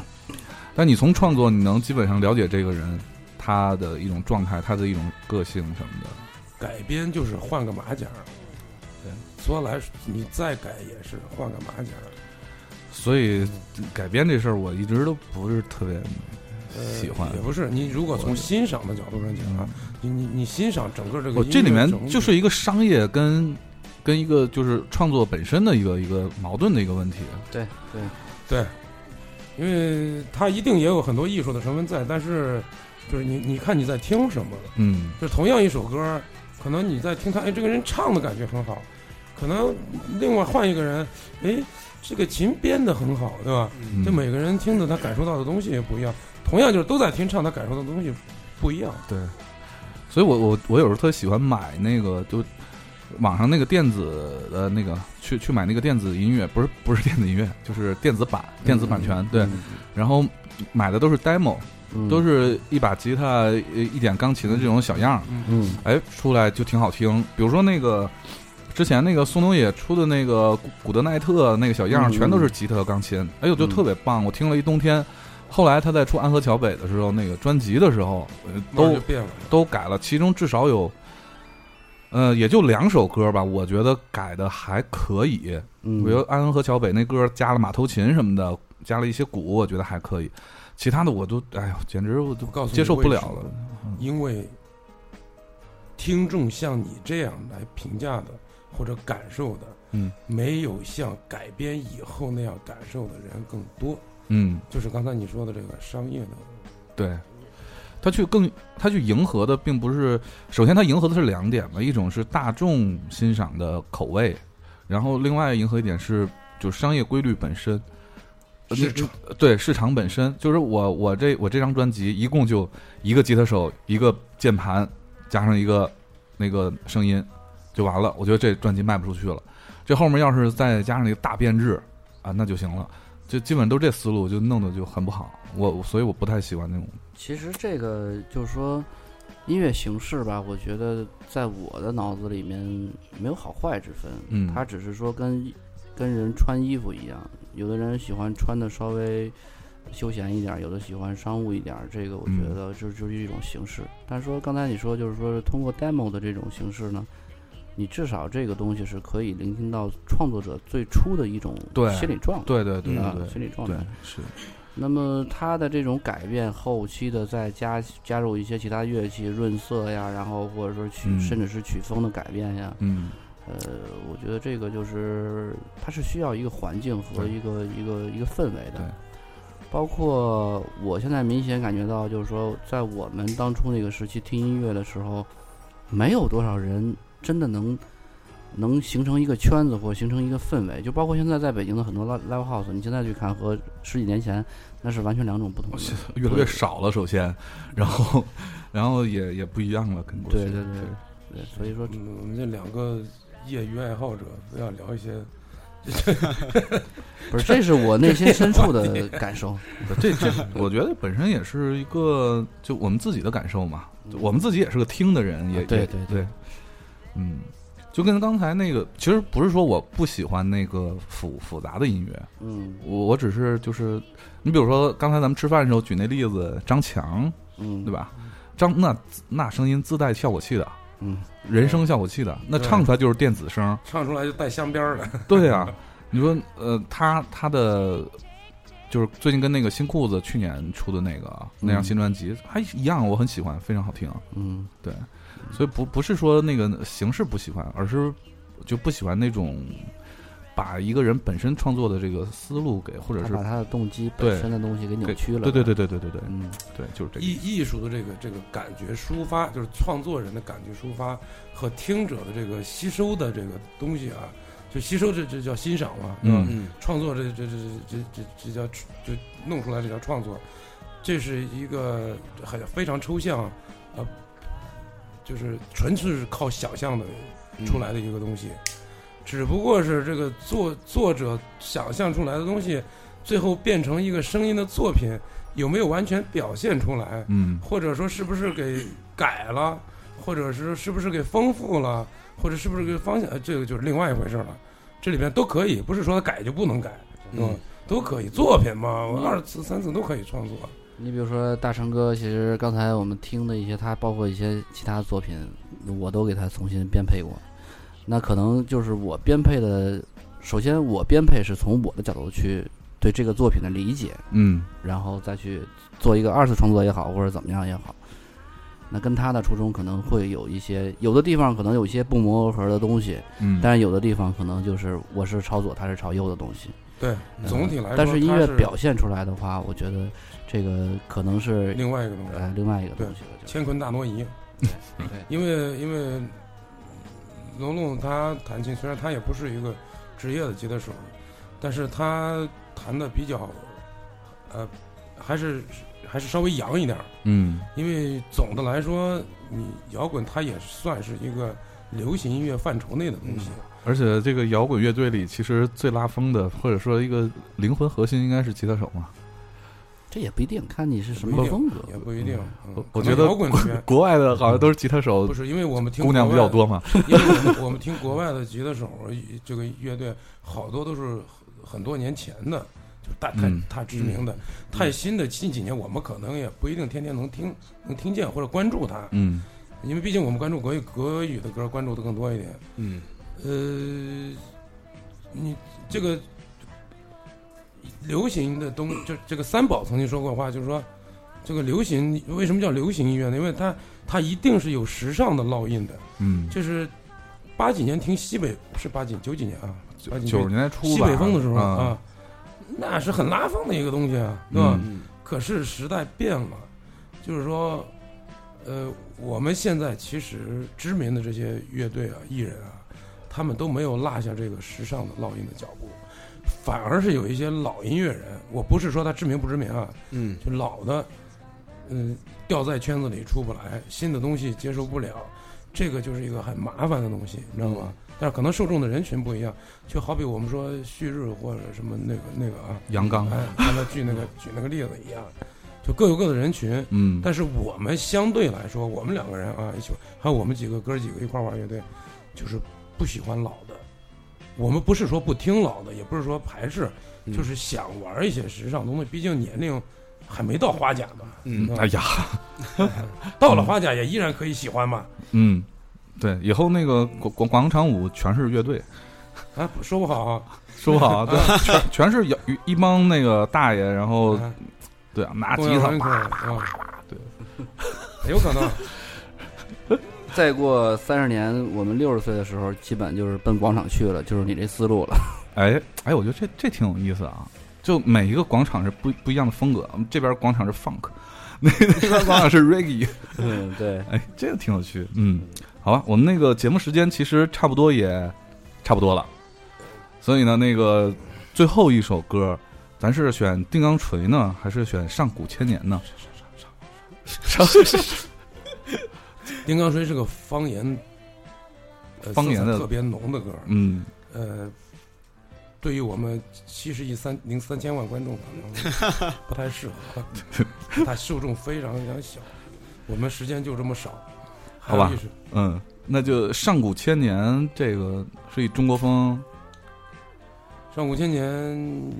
但你从创作你能基本上了解这个人他的一种状态，他的一种个性什么的。改编就是换个马甲。对，说来你再改也是换个马甲。所以改编这事儿我一直都不是特别呃喜欢。也不是你如果从欣赏的角度上讲啊，你你你欣赏整个这个这里面就是一个商业跟跟一个就是创作本身的一个一个矛盾的一个问题。对对，对，因为它一定也有很多艺术的成分在，但是就是你你看你在听什么，嗯。就同样一首歌，可能你在听他，哎，这个人唱的感觉很好，可能另外换一个人，哎，这个琴编的很好，对吧？嗯。就每个人听的他感受到的东西也不一样，同样就是都在听唱，他感受到的东西不一样。对，所以我我我有时候特喜欢买那个就网上那个电子的那个去去买那个电子音乐，不是不是电子音乐，就是电子版电子版权，对，然后买的都是 demo，嗯。都是一把吉他呃一点钢琴的这种小样儿，嗯哎，出来就挺好听。比如说那个之前那个宋冬野出的那个古古德奈特那个小样全都是吉他和钢琴，哎呦就特别棒，我听了一冬天。后来他在出《安河桥北》的时候，那个专辑的时候，呃都都改了，其中至少有，呃，也就两首歌吧，我觉得改的还可以。嗯，比如《安河桥北》那歌加了马头琴什么的，加了一些鼓，我觉得还可以。其他的我都，哎呦，简直我都告诉接受不了了。因为听众像你这样来评价的或者感受的，嗯没有像改编以后那样感受的人更多。嗯，就是刚才你说的这个商业的，对，他去更他去迎合的并不是，首先他迎合的是两点嘛，一种是大众欣赏的口味，然后另外迎合一点是就是商业规律本身。呃市场那对市场本身，就是我我这我这张专辑一共就一个吉他手，一个键盘，加上一个那个声音就完了。我觉得这专辑卖不出去了。这后面要是再加上一个大变质啊，那就行了。就基本都这思路，就弄得就很不好。我所以我不太喜欢那种。其实这个就是说，音乐形式吧，我觉得在我的脑子里面没有好坏之分，嗯它只是说跟跟人穿衣服一样，有的人喜欢穿的稍微休闲一点儿，有的喜欢商务一点儿，这个我觉嗯得就就是一种形式。但是说刚才你说就是说通过 demo 的这种形式呢，你至少这个东西是可以聆听到创作者最初的一种心理状态，对对对啊对，心理状态。是，那么他的这种改变，后期的再加加入一些其他乐器润色呀，然后或者说曲、嗯甚至是曲风的改变呀，嗯呃，我觉得这个就是它是需要一个环境和一个一个一个氛围的。包括我现在明显感觉到，就是说，在我们当初那个时期听音乐的时候，没有多少人真的能能形成一个圈子或形成一个氛围。就包括现在在北京的很多 live live house，你现在去看和十几年前那是完全两种不同的。越来越少了，首先，然后然后也也不一样了，跟过去。对对对对，所以说嗯，我们这两个业余爱好者不要聊一些，不是，这是我内心深处的感受。这这，我觉得本身也是一个就我们自己的感受嘛，我们自己也是个听的人，也啊对也对对。对，嗯，就跟刚才那个，其实不是说我不喜欢那个复复杂的音乐，嗯我我只是就是，你比如说刚才咱们吃饭的时候举那例子，张强嗯，对？吧？张那那声音自带效果器的，嗯，人声效果器的，那唱出来就是电子声，唱出来就带镶边儿的。对呀、你说呃，他他的就是最近跟那个新裤子去年出的那个那张新专辑还一样，我很喜欢，非常好听。嗯对，所以不不是说那个形式不喜欢，而是就不喜欢那种把一个人本身创作的这个思路给，或者是他把他的动机本身的东西给扭曲了。对对对对对对对嗯对，就是这个。艺艺术的这个这个感觉抒发，就是创作人的感觉抒发和听者的这个吸收的这个东西啊，就吸收这这叫欣赏嘛，嗯嗯创作这这这这这这叫就弄出来这叫创作，这是一个很非常抽象，呃，就是纯粹是靠想象的出来的一个东西，只不过是这个作作者想象出来的东西，最后变成一个声音的作品，有没有完全表现出来？嗯。或者说是不是给改了，或者是是不是给丰富了，或者是不是给方向，呃这个就是另外一回事了。这里边都可以，不是说改就不能改，嗯。都可以，作品嘛，我二次、三次都可以创作。你比如说大成哥，其实刚才我们听的一些，他包括一些其他作品，我都给他重新编配过。那可能就是我编配的，首先我编配是从我的角度去对这个作品的理解，嗯然后再去做一个二次创作也好，或者怎么样也好。那跟他的初衷可能会有一些，有的地方可能有一些不谋而合的东西，嗯，但是有的地方可能就是我是朝左，他是朝右的东西。对，嗯总体来说，但是音乐表现出来的话，我觉得这个可能是另外一个东西，呃另外一个东对西。我觉得乾坤大挪移。对，因为因为龙龙他弹琴，虽然他也不是一个职业的吉他手，但是他弹的比较，呃，还是还是稍微洋一点儿。嗯因为总的来说，你摇滚它也算是一个流行音乐范畴内的东西。而且这个摇滚乐队里，其实最拉风的，或者说一个灵魂核心，应该是吉他手嘛。这也不一定，看你是什么风格。也不一定。嗯我觉得摇滚国外的好像都是吉他手不，是，因为我们听姑娘比较多嘛。因为我们我们听国外的吉他手，这个乐队好多都是很很多年前的，就是大太嗯太知名的，太新的近几年我们可能也不一定天天能听能听见或者关注他，嗯因为毕竟我们关注国语国语的歌关注的更多一点。嗯呃，你这个流行的东，就这个三宝曾经说过话，就是说，这个流行为什么叫流行音乐呢？因为它它一定是有时尚的烙印的。嗯，就是八几年听西北是八几九几年啊，八几九十年代初西北风的时候啊，啊，那是很拉风的一个东西啊，对吧？嗯可是时代变了，就是说，呃，我们现在其实知名的这些乐队啊、艺人啊，他们都没有落下这个时尚的烙印的脚步，反而是有一些老音乐人，我不是说他知名不知名啊，嗯就老的，嗯，掉在圈子里出不来，新的东西接受不了，这个就是一个很麻烦的东西，你知道吗？但是可能受众的人群不一样，就好比我们说旭日或者什么那个那个啊，阳刚哎，刚才举那个举那个例子一样，就各有各的人群。嗯，但是我们相对来说，我们两个人啊，一起还有我们几个哥几个一块玩乐队，就是不喜欢老的。我们不是说不听老的，也不是说排斥，嗯。就是想玩一些时尚东西。毕竟年龄还没到花甲嘛，嗯嗯。哎呀，到了花甲也依然可以喜欢嘛。嗯，对，以后那个广广广场舞全是乐队，啊，说不好啊，说不好啊，对，全全是有一帮那个大爷，然后啊。对啊，拿吉他对，有可能。再过三十年，我们六十岁的时候，基本就是奔广场去了，就是你这思路了。哎哎，我觉得这这挺有意思啊！就每一个广场是不不一样的风格，这边广场是 funk，那 那边广场是 reggae，嗯，对，哎，这个挺有趣。嗯，好吧，我们那个节目时间其实差不多也差不多了，所以呢，那个最后一首歌，咱是选《定钢锤》呢，还是选《上古千年》呢？上上上上上 丁刚锤是个方言，呃方言的特别浓的歌。嗯呃，对于我们七十亿三零三千万观众可能 不太适合，它受众非常非常小，我们时间就这么少。好吧嗯，那就《上古千年》这个是以中国风，上古千年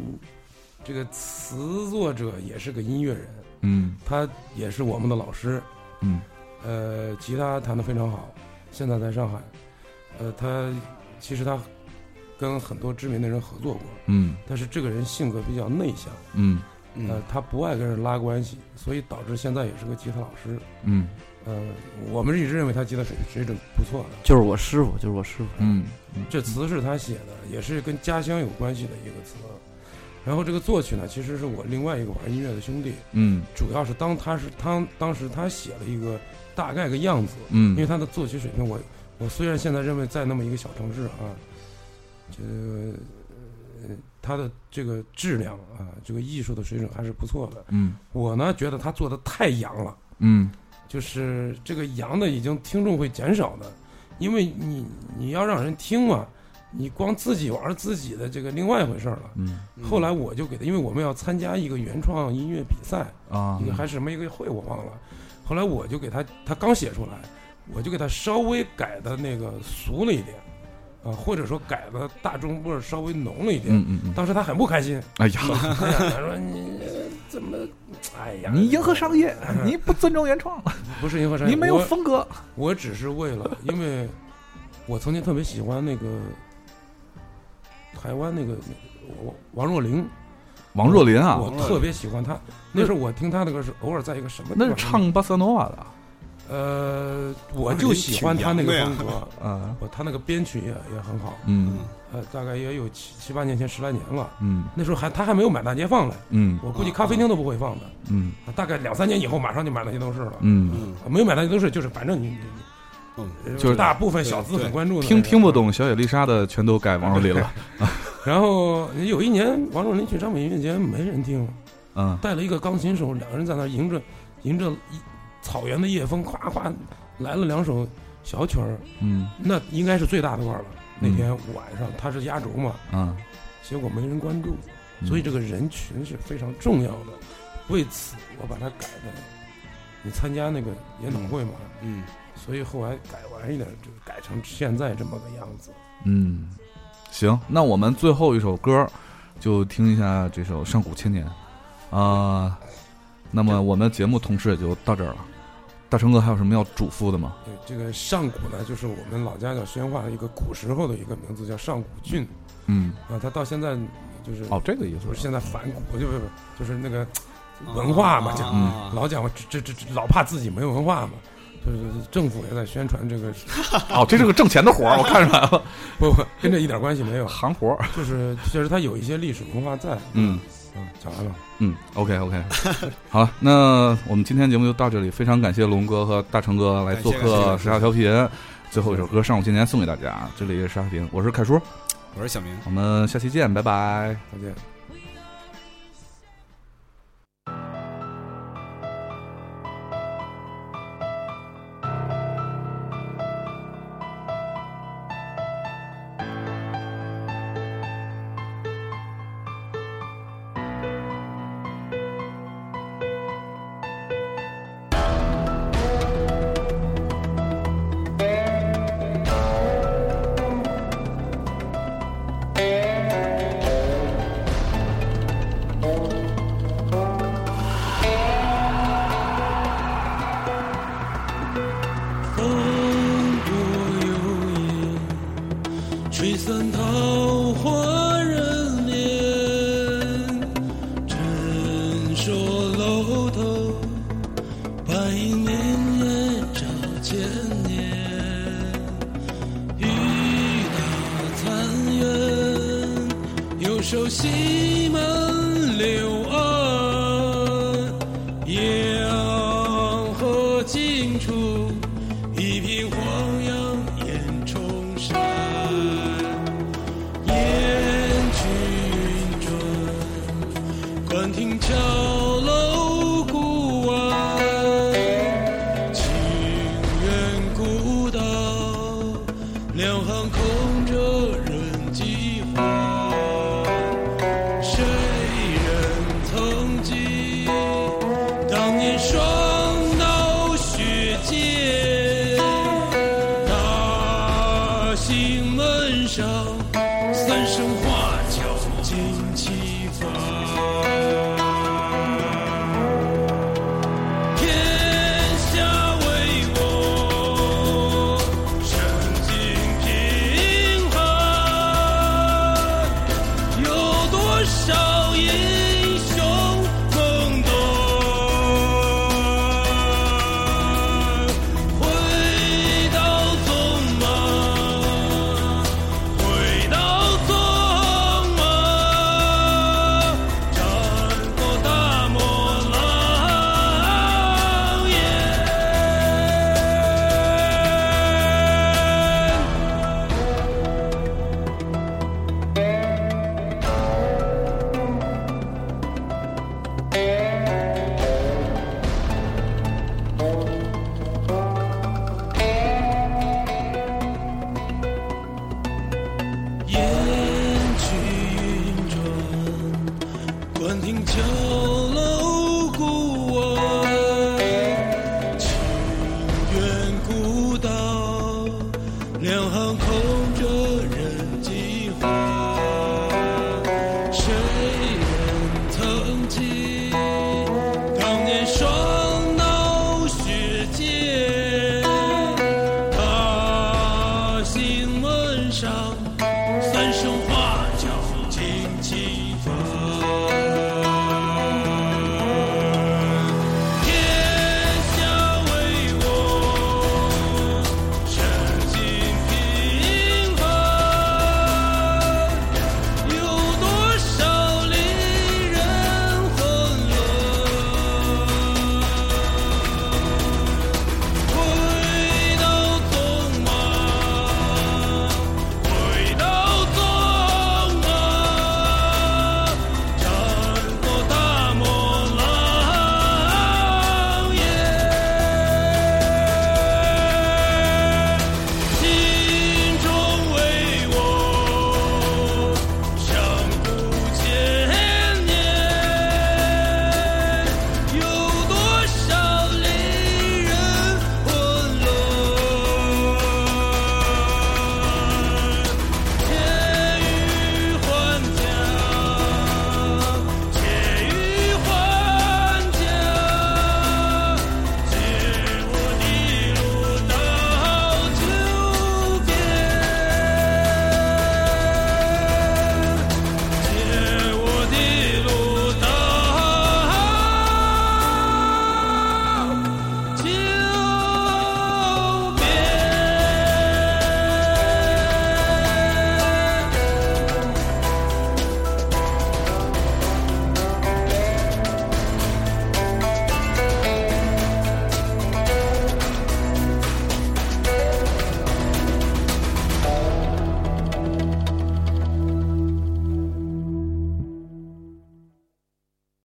这个词作者也是个音乐人，嗯他也是我们的老师，嗯呃，吉他弹得非常好，现在在上海，呃，他其实他跟很多知名的人合作过，嗯。但是这个人性格比较内向，嗯。呃，他不爱跟人拉关系，所以导致现在也是个吉他老师。嗯。呃，我们一直认为他吉他水水准不错的。就是我师傅，就是我师傅。嗯。这词是他写的，也是跟家乡有关系的一个词。然后这个作曲呢，其实是我另外一个玩音乐的兄弟，嗯。主要是当他是他当时他写了一个大概个样子，嗯。因为嗯他的作曲水平我，我虽然现在认为在那么一个小城市啊，这个呃他的这个质量啊，这个艺术的水准还是不错的。嗯。我呢觉得他做的太洋了，嗯。就是这个洋的已经听众会减少的，因为你你要让人听嘛，你光自己玩自己的这个另外一回事儿了。嗯。后来我就给他，因为我们要参加一个原创音乐比赛，啊。一个还是什么一个会我忘了。后来我就给他，他刚写出来，我就给他稍微改的那个俗了一点，啊，或者说改的大众味儿稍微浓了一点。嗯嗯嗯，当时他很不开心，哎呀，哎呀，他说你呃怎么，哎呀，你迎合商业，你不尊重原创，不是迎合商业，你没有风格。我只是为了，因为我曾经特别喜欢那个台湾那个王王若琳，王若琳啊，我特别喜欢她。那时候我听她的歌是偶尔在一个什么地那是唱巴塞诺瓦的呃，我就喜欢她那个风格，啊，我她那个编曲也也很好。嗯呃，大概也有七七八年前，十来年了。嗯那时候还她还没有满大街放呢，嗯我估计咖啡厅都不会放的。嗯大概两三年以后，马上就满大街都是了。嗯，嗯没有满大街都是，就是反正你就是大部分小资很关注的听听不懂小野丽莎的，全都改王若琳了。然后有一年，王若琳去张北音乐节，没人听，嗯带了一个钢琴手，两个人在那迎着迎着一草原的夜风，夸夸来了两首小曲儿，嗯那应该是最大的腕儿了。那天晚上他是压轴嘛，啊，结果没人关注，嗯所以这个人群是非常重要的。为此，我把它改的，你参加那个研讨会嘛，嗯，所以后来改完一点，就改成现在这么个样子。嗯，行，那我们最后一首歌就听一下这首《上古千年》啊。那么我们节目同时也就到这儿了。大成哥还有什么要嘱咐的吗？对，这个上古呢，就是我们老家叫宣化的一个古时候的一个名字，叫上古郡嗯，啊。他到现在就是哦，这个意思就是现在反古，就不是就是那个文化嘛，就啊老讲这这这老怕自己没有文化嘛。就是政府也在宣传这个，哦，这是个挣钱的活儿，我看出来了，不不，跟这一点关系没有，行活儿。就是确实它有一些历史文化在。嗯嗯，讲完了，嗯，OK OK，好了，那我们今天节目就到这里，非常感谢龙哥和大成哥来做客感谢时下调频。最后一首歌《上午今年》送给大家，这里是时下调频，我是凯叔，我是小明。我们下期见，拜拜。再见。